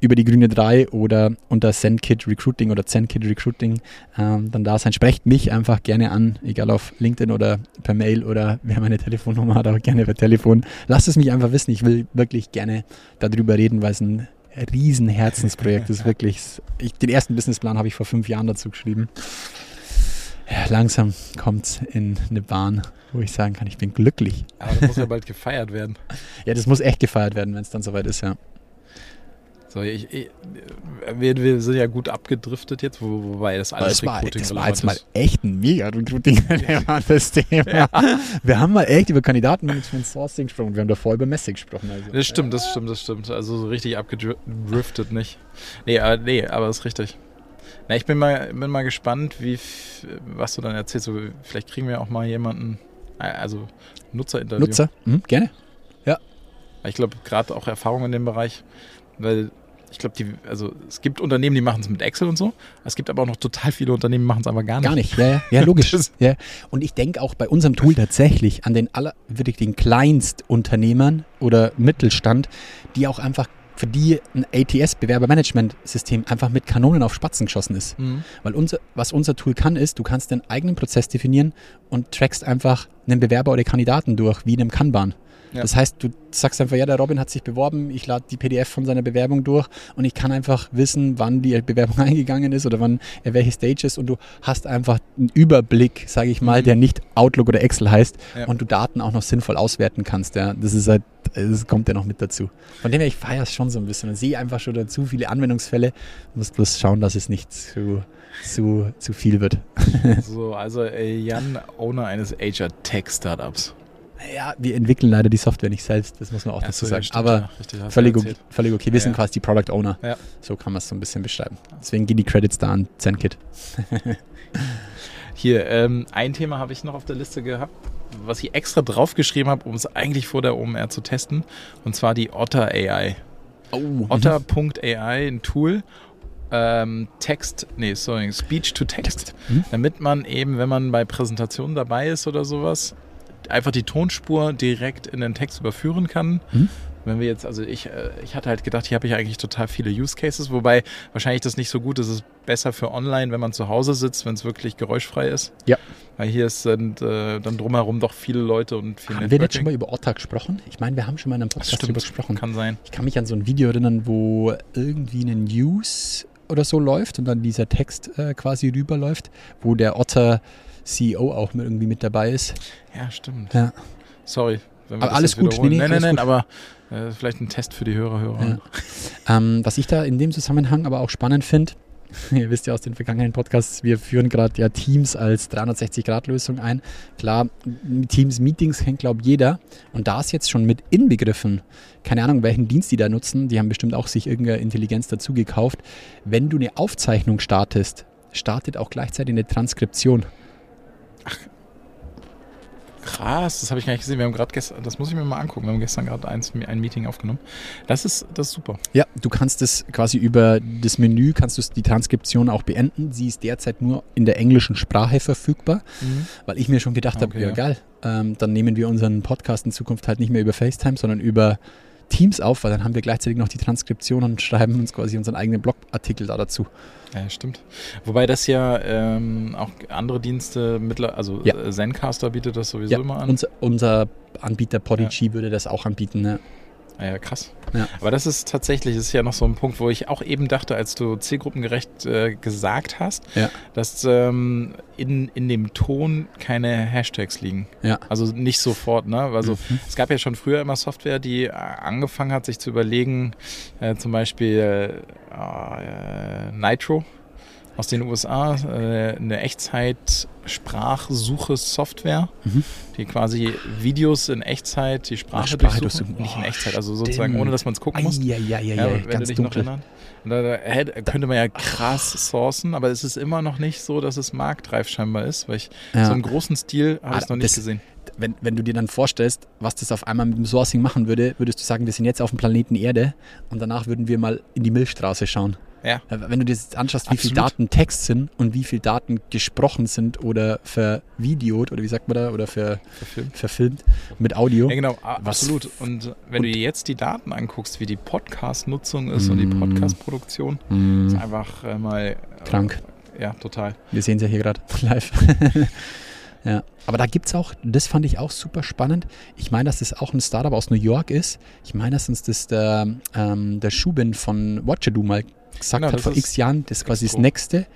über die grüne 3 oder unter SendKit Recruiting oder ZenKit Recruiting ähm, dann da sein. Sprecht mich einfach gerne an, egal auf LinkedIn oder per Mail oder wer meine Telefonnummer hat, auch gerne per Telefon. Lasst es mich einfach wissen. Ich will wirklich gerne darüber reden, weil es ein riesen Herzensprojekt ist. [LAUGHS] Wirklich. Ich, den ersten Businessplan habe ich vor fünf Jahren dazu geschrieben. Ja, langsam kommt es in eine Bahn, wo ich sagen kann, ich bin glücklich. aber das muss ja [LAUGHS] bald gefeiert werden. Ja, das muss echt gefeiert werden, wenn es dann soweit ist, ja. So, ich, ich, wir, wir sind ja gut abgedriftet jetzt, wo, wobei das alles das war, das war jetzt mal echt ein mega Recruiting-relevantes [LAUGHS] Thema. Wir haben mal echt über Kandidatenmanagement Sourcing gesprochen. Wir haben davor über Messe gesprochen. Also. Das stimmt, das stimmt, das stimmt. Also so richtig abgedriftet nicht. Nee, aber, nee, aber ist richtig. Na, ich bin mal, bin mal gespannt, wie, was du dann erzählst. So, vielleicht kriegen wir auch mal jemanden, äh, also Nutzerinterview. Nutzer, mhm, gerne. Ich glaube, gerade auch Erfahrung in dem Bereich, weil ich glaube, die, also es gibt Unternehmen, die machen es mit Excel und so. Es gibt aber auch noch total viele Unternehmen, die machen es aber gar nicht. Gar nicht, ja, ja, ja logisch. [LAUGHS] Ja. Und ich denke auch bei unserem Tool tatsächlich an den aller, wirklich den Kleinstunternehmern oder Mittelstand, die auch einfach für die ein ATS-Bewerbermanagement-System einfach mit Kanonen auf Spatzen geschossen ist. Mhm. Weil unser, was unser Tool kann, ist, du kannst deinen eigenen Prozess definieren und trackst einfach einen Bewerber oder Kandidaten durch, wie in einem Kanban. Ja. Das heißt, du sagst einfach, ja, der Robin hat sich beworben, ich lade die PDF von seiner Bewerbung durch und ich kann einfach wissen, wann die Bewerbung [LAUGHS] eingegangen ist oder wann er welche Stage ist und du hast einfach einen Überblick, sage ich mal, Mhm. der nicht Outlook oder Excel heißt Ja. und du Daten auch noch sinnvoll auswerten kannst. Ja. Das ist halt, das kommt ja noch mit dazu. Von dem her, ich feiere es schon so ein bisschen und sehe einfach schon zu viele Anwendungsfälle. Muss bloß schauen, dass es nicht zu, zu, zu viel wird. [LAUGHS] So, also Jan, Owner eines HR Tech Startups. Ja, wir entwickeln leider die Software nicht selbst, das muss man auch Ach dazu ja, sagen. stimmt, Aber ja, richtig, völlig, okay, völlig okay. Wir sind Ja. quasi die Product Owner. Ja. So kann man es so ein bisschen beschreiben. Deswegen gehen die Credits da an ZenKit. Hier, ähm, ein Thema habe ich noch auf der Liste gehabt, was ich extra draufgeschrieben habe, um es eigentlich vor der OMR zu testen. Und zwar die Otter AI. Oh, Otter.ai, ein Tool. Ähm, Text, nee, sorry, Speech to Text. Mhm. Damit man eben, wenn man bei Präsentationen dabei ist oder sowas, einfach die Tonspur direkt in den Text überführen kann. Mhm. Wenn wir jetzt, also ich, äh, ich hatte halt gedacht, hier habe ich eigentlich total viele Use Cases, wobei wahrscheinlich das nicht so gut ist. Es ist besser für online, wenn man zu Hause sitzt, wenn es wirklich geräuschfrei ist. Ja. Weil hier sind äh, dann drumherum doch viele Leute und viel Haben wir nicht Networking. schon mal über Otter gesprochen? Ich meine, wir haben schon mal in einem Podcast darüber gesprochen. kann sein. Ich kann mich an so ein Video erinnern, wo irgendwie eine News oder so läuft und dann dieser Text äh, quasi rüberläuft, wo der Otter CEO auch mit irgendwie mit dabei ist. Ja, stimmt. Ja. Sorry. Aber alles gut. Nee, nee, nein, nein, nein, aber äh, vielleicht ein Test für die Hörer, Hörer. Ja. Ähm, was ich da in dem Zusammenhang aber auch spannend finde, [LAUGHS] ihr wisst ja aus den vergangenen Podcasts, wir führen gerade ja Teams als 360-Grad-Lösung ein. Klar, Teams-Meetings kennt, glaube jeder. Und da ist jetzt schon mit inbegriffen, keine Ahnung, welchen Dienst die da nutzen, die haben bestimmt auch sich irgendeine Intelligenz dazu gekauft. Wenn du eine Aufzeichnung startest, startet auch gleichzeitig eine Transkription. Krass, das habe ich gar nicht gesehen. Wir haben gerade gestern, das muss ich mir mal angucken. Wir haben gestern gerade eins, ein Meeting aufgenommen. Das ist, das ist super. Ja, du kannst es quasi über das Menü, kannst du die Transkription auch beenden. Sie ist derzeit nur in der englischen Sprache verfügbar, weil ich mir schon gedacht habe, Okay, ja ja. geil, ähm, dann nehmen wir unseren Podcast in Zukunft halt nicht mehr über FaceTime, sondern über Teams auf, weil dann haben wir gleichzeitig noch die Transkription und schreiben uns quasi unseren eigenen Blogartikel da dazu. Ja, stimmt. Wobei das ja ähm, auch andere Dienste mittler, also Ja. äh, Zencaster bietet das sowieso Ja, immer an. unser, unser Anbieter Podigy würde das auch anbieten. Ne? Ah ja, krass. Ja. Aber das ist tatsächlich, das ist ja noch so ein Punkt, wo ich auch eben dachte, als du zielgruppengerecht äh, gesagt hast, Ja. dass ähm, in, in dem Ton keine Hashtags liegen. Ja. Also nicht sofort, ne? Also Mhm. es gab ja schon früher immer Software, die äh, angefangen hat, sich zu überlegen, äh, zum Beispiel äh, Nitro aus den USA, äh, eine Echtzeit-Sprachsuche-Software, Mhm. die quasi Videos in Echtzeit, die Sprache, Sprache durchsuchen. durchsuchen. Nicht in Oh, Echtzeit, also sozusagen stimmt. ohne, dass man es gucken muss. Ja, ja, ja, Ja, du ganz noch dunkel. erinnerst. Da, da hätte, könnte man ja krass sourcen, aber es ist immer noch nicht so, dass es marktreif scheinbar ist, weil ich Ja. so im großen Stil habe ich Ah, es noch nicht das- gesehen. wenn, wenn du dir dann vorstellst, was das auf einmal mit dem Sourcing machen würde, würdest du sagen, wir sind jetzt auf dem Planeten Erde und danach würden wir mal in die Milchstraße schauen. Ja. Wenn du dir jetzt anschaust, wie viel Absolut. Daten Text sind und wie viel Daten gesprochen sind oder vervideot oder wie sagt man da, oder ver, Verfilmt. verfilmt mit Audio. Ja, genau, a- Was- absolut. Und wenn und- du dir jetzt die Daten anguckst, wie die Podcast-Nutzung ist und die Mm. Podcast-Produktion, Mm, ist einfach äh, mal äh, Krank. Ja, total. Wir sehen es ja hier gerade [LAUGHS] live. [LAUGHS] ja. Aber da gibt es auch, das fand ich auch super spannend. Ich meine, dass das auch ein Startup aus New York ist. Ich meine, dass uns das der, ähm, der Schubin von Watchado mal gesagt Genau, hat das vor x Jahren. Das ist quasi das Dextro. nächste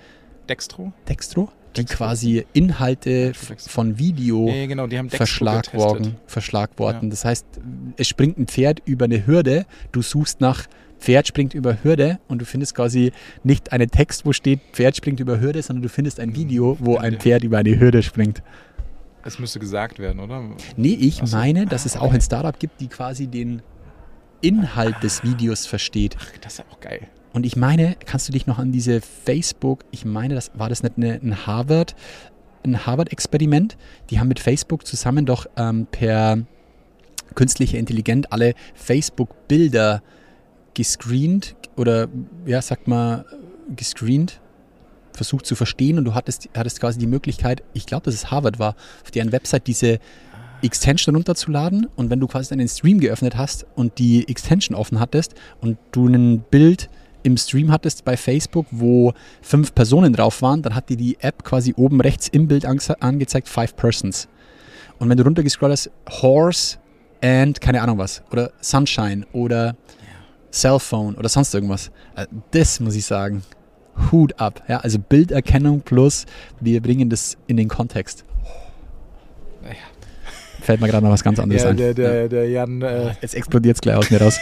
Dextro? Dextro, die Dextro. quasi Inhalte Dextro. von Video Ja, genau, die haben Dextro verschlagworten, verschlagworten. Ja. Das heißt, es springt ein Pferd über eine Hürde, du suchst nach Pferd springt über Hürde und du findest quasi nicht einen Text, wo steht Pferd springt über Hürde, sondern du findest ein Video, wo ein Pferd über eine Hürde springt. Es müsste gesagt werden, oder? Nee, ich so. meine, dass es Ah, auch okay. ein Startup gibt, die quasi den Inhalt des Videos versteht. Ach, das ist ja auch geil. Und ich meine, kannst du dich noch an diese Facebook, ich meine, das war das nicht eine, ein Harvard, ein Harvard-Experiment? Die haben mit Facebook zusammen doch ähm, per künstliche Intelligenz alle Facebook-Bilder gescreent oder ja, sag mal, gescreent, versucht zu verstehen und du hattest, hattest quasi die Möglichkeit, ich glaube, dass es Harvard war, auf deren Website diese Extension runterzuladen und wenn du quasi deinen Stream geöffnet hast und die Extension offen hattest und du ein Bild im Stream hattest bei Facebook, wo fünf Personen drauf waren, dann hat dir die App quasi oben rechts im Bild ange angezeigt, five persons. Und wenn du runtergescrollt hast, Horse and keine Ahnung was, oder Sunshine oder Cellphone oder sonst irgendwas. Äh, Das muss ich sagen. Hut ab. Ja, also Bilderkennung plus wir bringen das in den Kontext. Fällt mir gerade noch was ganz anderes Ja, ein. der, der, der Jan. Äh, Jetzt explodiert es gleich aus mir raus.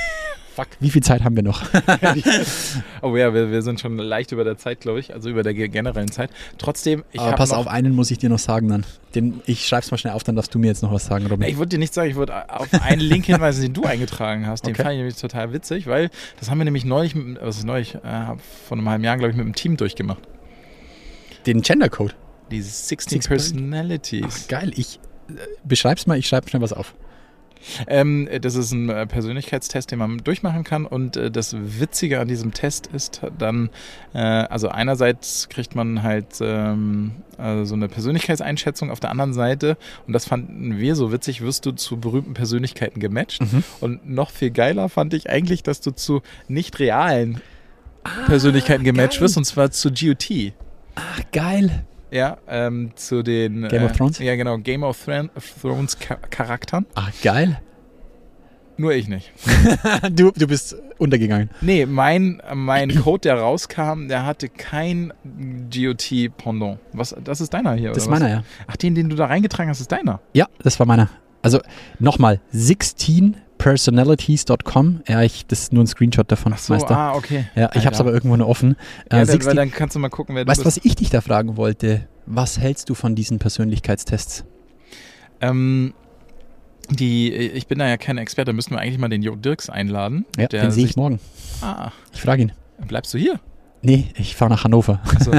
Fuck, wie viel Zeit haben wir noch? [LAUGHS] oh ja, wir, wir sind schon leicht über der Zeit, glaube ich, also über der ge- generellen Zeit. Trotzdem, ich Aber pass auf, einen muss ich dir noch sagen dann. Den, ich schreib's mal schnell auf, dann darfst du mir jetzt noch was sagen, Robin. Ich würde dir nicht sagen, ich würde auf einen Link hinweisen, den du eingetragen hast. Den Okay. fand ich nämlich total witzig, weil das haben wir nämlich neulich, was ist neulich, äh, vor einem halben Jahr, glaube ich, mit dem Team durchgemacht. Den Gendercode. Diese 16 Six Personalities. Geil, ich äh, beschreib's mal, ich schreibe schnell was auf. Ähm, das ist ein äh, Persönlichkeitstest, den man durchmachen kann. Und äh, das Witzige an diesem Test ist dann, äh, also einerseits kriegt man halt ähm, also so eine Persönlichkeitseinschätzung, auf der anderen Seite, und das fanden wir so witzig, wirst du zu berühmten Persönlichkeiten gematcht. Und noch viel geiler fand ich eigentlich, dass du zu nicht realen Persönlichkeiten gematcht geil. wirst, und zwar zu GOT. Ach, geil. Ja, ähm, zu den Game of äh, Thrones? Ja, genau, Game of Thron- Thrones Cha- Charakteren. Ach, geil. Nur ich nicht. [LAUGHS] du, du bist untergegangen. Nee, mein, mein Code, der rauskam, der hatte kein GOT-Pendant. Was, das ist deiner hier, Das ist oder was? meiner, ja. Ach, den, den du da reingetragen hast, ist deiner. Ja, das war meiner. Also nochmal, 16personalities.com. Ja, ich, das ist nur ein Screenshot davon, Ach so, Meister. ah, okay. Ja, ich hab's Alter. aber irgendwo nur offen. Ja, Äh, dann, 16 weil dann kannst du mal gucken, wer weißt du, du was ich dich da fragen wollte? Was hältst du von diesen Persönlichkeitstests? Ähm, die, ich bin da ja kein Experte, müssen wir eigentlich mal den Jo Dirks einladen. Ja, den sehe ich morgen. Ah, Ich frage ihn. bleibst du hier? Nee, ich fahre nach Hannover. Also,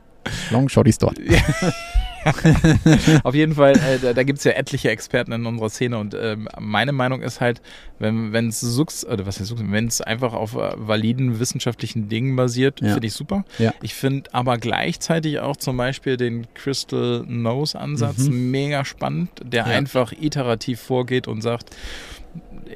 [LAUGHS] Long Shorties [LAUGHS] dort. Auf jeden Fall, äh, da, da gibt es ja etliche Experten in unserer Szene und ähm, meine Meinung ist halt, wenn es Sux, oder was heißt Sux, wenn es einfach auf äh, validen wissenschaftlichen Dingen basiert, Ja. finde ich super. Ja. Ich finde aber gleichzeitig auch zum Beispiel den Crystal Nose Ansatz mega spannend, der Mhm. Ja. einfach iterativ vorgeht und sagt,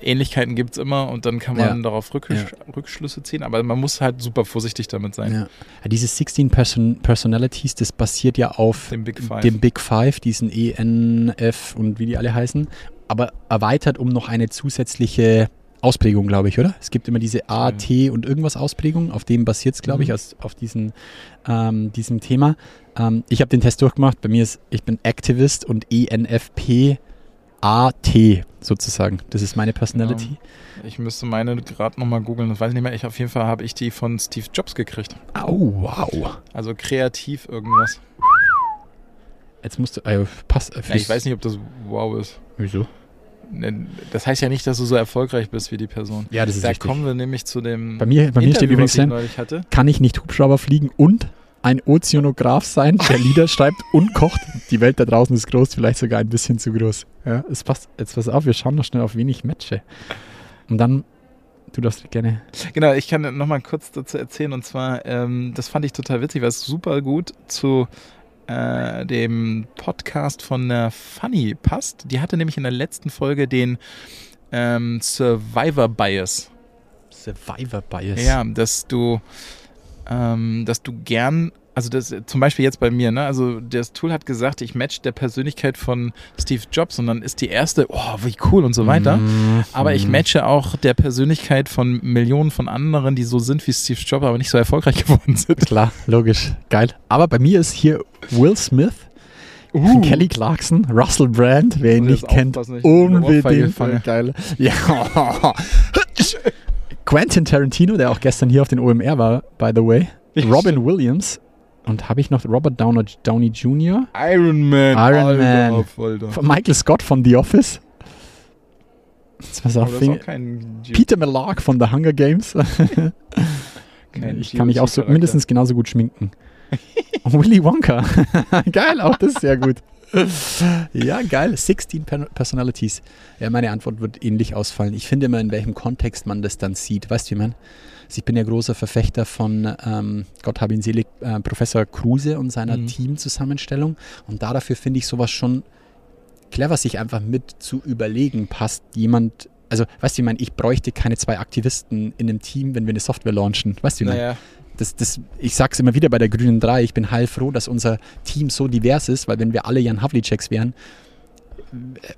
Ähnlichkeiten gibt es immer und dann kann man Ja. darauf Rücksch Rückschlüsse ziehen, aber man muss halt super vorsichtig damit sein. Ja. Ja, diese 16 Person Personalities, das basiert ja auf Dem Big Five. dem Big Five, diesen ENF und wie die alle heißen, aber erweitert um noch eine zusätzliche Ausprägung, glaube ich, oder? Es gibt immer diese A, T und irgendwas Ausprägung, auf dem basiert es, glaube ich, Mhm. aus, auf diesen, ähm, diesem Thema. Ähm, ich habe den Test durchgemacht, bei mir ist, ich bin Activist und ENFP AT sozusagen. Das ist meine Personality. Ich müsste meine gerade nochmal googeln, das weiß ich nicht mehr. Ich, auf jeden Fall habe ich die von Steve Jobs gekriegt. Au, wow. Also kreativ irgendwas. Jetzt musst du, äh, pass, äh, Ja, ich weiß nicht, ob das wow ist. Wieso? Ne, Das heißt ja nicht, dass du so erfolgreich bist wie die Person. Ja, das ist da richtig. kommen wir nämlich zu dem Bei mir, bei mir steht übrigens ich hatte. kann ich nicht Hubschrauber fliegen und ein Ozeanograph sein, der [LAUGHS] Lieder schreibt und kocht. Die Welt da draußen ist groß, vielleicht sogar ein bisschen zu groß. Ja, es passt. Jetzt pass auf, wir schauen noch schnell auf wen ich matche. Und dann, du darfst gerne. Genau, ich kann noch mal kurz dazu erzählen. Und zwar, ähm, das fand ich total witzig, weil es super gut zu äh, dem Podcast von der Funny passt. Die hatte nämlich in der letzten Folge den ähm, Survivor Bias. Survivor Bias. Ja, dass du, ähm, dass du gern, also das zum Beispiel jetzt bei mir, ne, also das Tool hat gesagt, ich match der Persönlichkeit von Steve Jobs und dann ist die erste, oh, wie cool und so weiter. Mhm. Aber ich matche auch der Persönlichkeit von Millionen von anderen, die so sind wie Steve Jobs, aber nicht so erfolgreich [LAUGHS] geworden sind. Klar, logisch. Geil. Aber bei mir ist hier Will Smith, Kelly Clarkson, Russell Brand, wer ihn Uh. Nicht kennt, unbedingt. Geil. Ja. [LAUGHS] [LAUGHS] Quentin Tarantino, der auch gestern hier auf den OMR war, by the way. Robin Williams. Und habe ich noch Robert Downer, Downey Jr., Iron Man. Iron Man. Alter. von Michael Scott von The Office. Das Finger- auch kein G- Peter Millark von The Hunger Games. [LAUGHS] ich kann mich auch so mindestens genauso gut schminken. [LAUGHS] Willy Wonka. [LAUGHS] Geil, auch das ist sehr gut. Ja, geil. 16 per Personalities. Ja, meine Antwort wird ähnlich ausfallen. Ich finde immer, in welchem Kontext man das dann sieht. Weißt du, wie man? Also ich bin ja großer Verfechter von, ähm, Gott habe ihn selig, äh, Professor Kruse und seiner Mhm. Teamzusammenstellung. Und da dafür finde ich sowas schon clever, sich einfach mit zu überlegen, passt jemand. Also, weißt du, ich meine, ich bräuchte keine zwei Aktivisten in einem Team, wenn wir eine Software launchen. Weißt du, ich meine? Naja, das, das, ich sag's immer wieder bei der Grünen 3, ich bin heilfroh, dass unser Team so divers ist, weil wenn wir alle Jan Havliceks wären,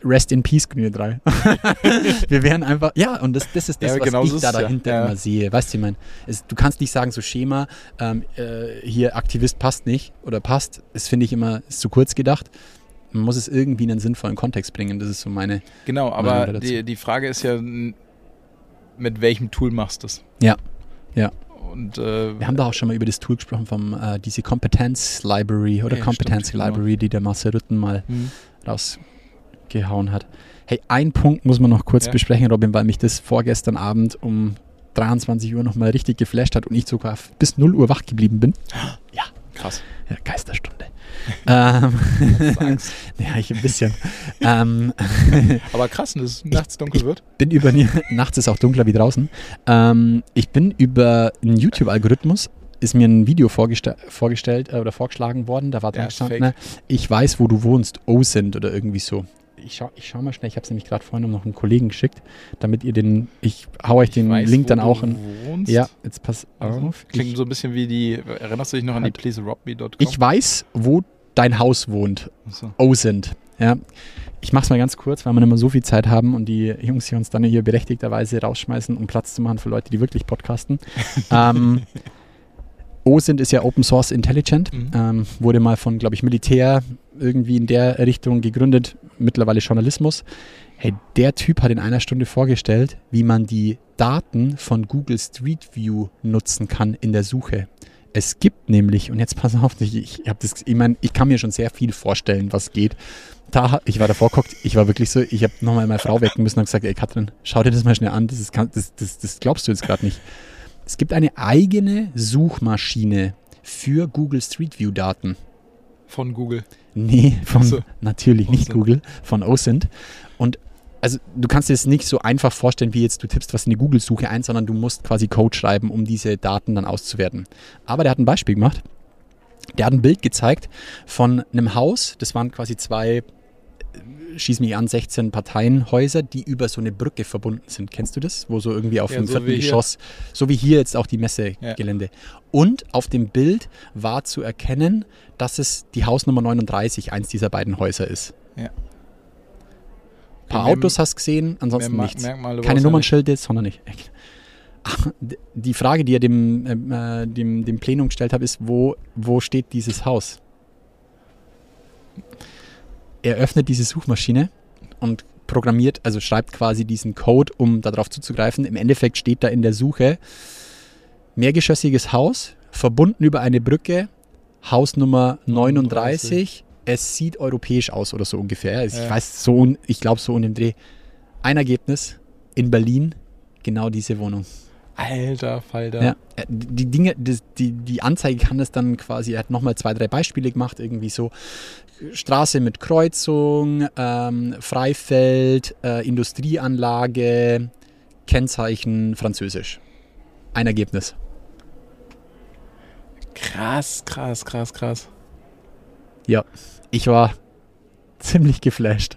rest in peace, Grüne 3. [LAUGHS] wir wären einfach, ja, und das, das ist das, Ja, was genau ich da es dahinter Ja. immer sehe. Weißt du, ich meine, es- du kannst nicht sagen, so Schema, ähm, äh, hier Aktivist passt nicht oder passt, das finde ich immer ist zu kurz gedacht. Man muss es irgendwie in einen sinnvollen Kontext bringen. Das ist so meine. genau, aber die, die Frage ist ja, mit welchem Tool machst du es? Ja, ja. Und äh, Wir haben da auch schon mal über das Tool gesprochen, vom, äh, diese Kompetenz-Library oder Ja, Kompetenz-Library, die der Marcel Rütten mal hm. rausgehauen hat. Hey, ein Punkt muss man noch kurz Ja. besprechen, Robin, weil mich das vorgestern Abend um 23 Uhr nochmal richtig geflasht hat und ich sogar bis 0 Uhr wach geblieben bin. Krass. Ja, Geisterstunde. [LAUGHS] ähm, [LAUGHS] ja, ich ein bisschen. ähm, [LAUGHS] Aber krass, dass es nachts dunkel ich- wird. bin über, nachts ist auch dunkler wie draußen. Ähm, ich bin über einen YouTube-Algorithmus, ist mir ein Video vorgeste vorgestellt äh, oder vorgeschlagen worden. Da war dran Ja, gestanden, ne, ich weiß, wo du wohnst, OSINT oder irgendwie so. Ich schau, ich schau mal schnell, ich habe es nämlich gerade vorhin noch einen Kollegen geschickt, damit ihr den, ich hau euch den Ich weiß, Link wo dann auch in. Wohnst. Ja, jetzt pass Also, auf. Klingt Ich, so ein bisschen wie die, erinnerst du dich noch an die Halt. pleaserobme.com? ich weiß, wo dein Haus wohnt. Achso. OSINT. Ja. Ich mache es mal ganz kurz, weil wir nicht mehr so viel Zeit haben und die Jungs hier uns dann hier berechtigterweise rausschmeißen, um Platz zu machen für Leute, die wirklich podcasten. [LAUGHS] ähm, OSINT ist ja Open Source Intelligent, Mhm. ähm, wurde mal von, glaube ich, Militär irgendwie in der Richtung gegründet, mittlerweile Journalismus. Hey, der Typ hat in einer Stunde vorgestellt, wie man die Daten von Google Street View nutzen kann in der Suche. Es gibt nämlich, und jetzt pass auf, ich, ich, hab das, ich, mein, ich kann mir schon sehr viel vorstellen, was geht. Da, ich war davor geguckt, ich war wirklich so, ich habe nochmal meine Frau wecken müssen und gesagt, ey Katrin, schau dir das mal schnell an, das, ist, das, das, das glaubst du jetzt gerade nicht. Es gibt eine eigene Suchmaschine für Google Street View Daten. Von Google. Nee, von so. natürlich nicht OSINT. Google, von OSINT. Und also du kannst dir das nicht so einfach vorstellen, wie jetzt du tippst was in die Google-Suche ein, sondern du musst quasi Code schreiben, um diese Daten dann auszuwerten. Aber der hat ein Beispiel gemacht. Der hat ein Bild gezeigt von einem Haus, das waren quasi zwei, schieß mich an, 16 Parteienhäuser, die über so eine Brücke verbunden sind. Kennst du das? Wo so irgendwie auf Ja, dem so vierten. Geschoss, so wie hier jetzt auch die Messegelände. Und auf dem Bild war zu erkennen, dass es die Hausnummer 39 eins dieser beiden Häuser ist. Ja. Ein paar Mehr- Autos hast du gesehen, ansonsten mehr Ma- nichts. Merkmale Keine Nummernschilder, sondern nicht. Ach, Die Frage, die er dem, ähm, äh, dem, dem Plenum gestellt hat, ist, wo, wo steht dieses Haus? Er öffnet diese Suchmaschine und programmiert, also schreibt quasi diesen Code, um darauf zuzugreifen. Im Endeffekt steht da in der Suche mehrgeschossiges Haus, verbunden über eine Brücke, Hausnummer 39. Es sieht europäisch aus oder so ungefähr. Also Ich Ja. weiß so, ich glaube so in dem Dreh. Ein Ergebnis in Berlin, genau diese Wohnung. Alter Falter. Ja. äh, Die Dinge, die, die Anzeige kann das dann quasi, er hat nochmal zwei, drei Beispiele gemacht, irgendwie so Straße mit Kreuzung, ähm, Freifeld, äh, Industrieanlage, Kennzeichen Französisch. Ein Ergebnis. Krass, krass, krass, krass. Ja, ich war ziemlich geflasht.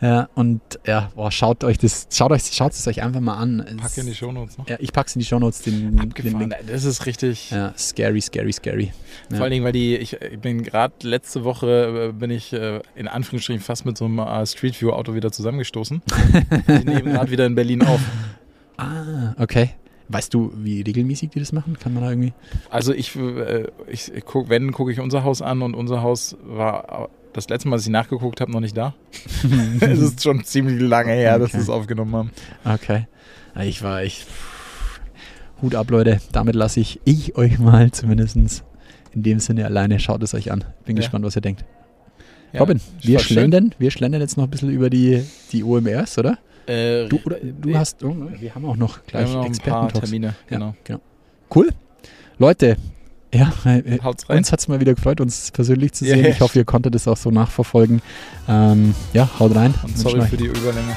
Ja, und ja, boah, schaut euch das, schaut euch, schaut es euch einfach mal an. Es- Pack in die Shownotes noch. Ja, ich pack's in die Shownotes, den, den. Link. Das ist richtig. Ja, scary, scary, scary. Ja. Vor allen Dingen, weil die, ich, ich bin gerade letzte Woche, äh, bin ich äh, in Anführungsstrichen fast mit so einem äh, Street View Auto wieder zusammengestoßen. die [LAUGHS] nehmen gerade wieder in Berlin auf. Ah, okay. Weißt du, wie regelmäßig die das machen? Kann man da irgendwie. Also ich, ich, guck, wenn, gucke ich unser Haus an und unser Haus war das letzte Mal, dass ich nachgeguckt habe, noch nicht da. [LAUGHS] es ist schon ziemlich lange her, dass Okay. wir es aufgenommen haben. Okay. Ich war echt. Hut ab, Leute. Damit lasse ich, ich euch mal zumindest in dem Sinne alleine. Schaut es euch an. Bin Ja. gespannt, was ihr denkt. Ja, Robin, wir schön. schlendern, wir schlendern jetzt noch ein bisschen über die, die OMRs, oder? Äh, Du, oder, du wir- hast. Oh, wir haben auch noch gleich haben noch ein paar Experten-Talks. Termine. Ja, Genau. genau. Cool. Leute, Ja, äh, rein. uns hat es mal wieder gefreut, uns persönlich zu sehen. ja. Ich hoffe, ihr konntet es auch so nachverfolgen. Ähm, ja, haut rein. Und sorry euch- für die Überlänge.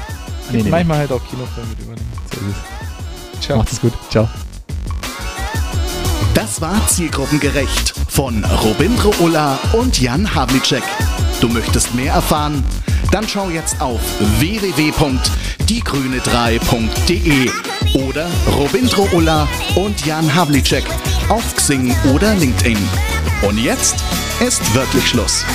Nee, nee, nee. Manchmal halt auch Kinofilme mit Überlänge. So ist es. Ciao. Macht es gut. Ciao. Das war Zielgruppengerecht von Robindro Ulla und Jan Havlicek. Du möchtest mehr erfahren? Dann schau jetzt auf www.diegrüne3.de oder Robindro Ulla und Jan Havlicek auf Xing oder LinkedIn. Und jetzt ist wirklich Schluss.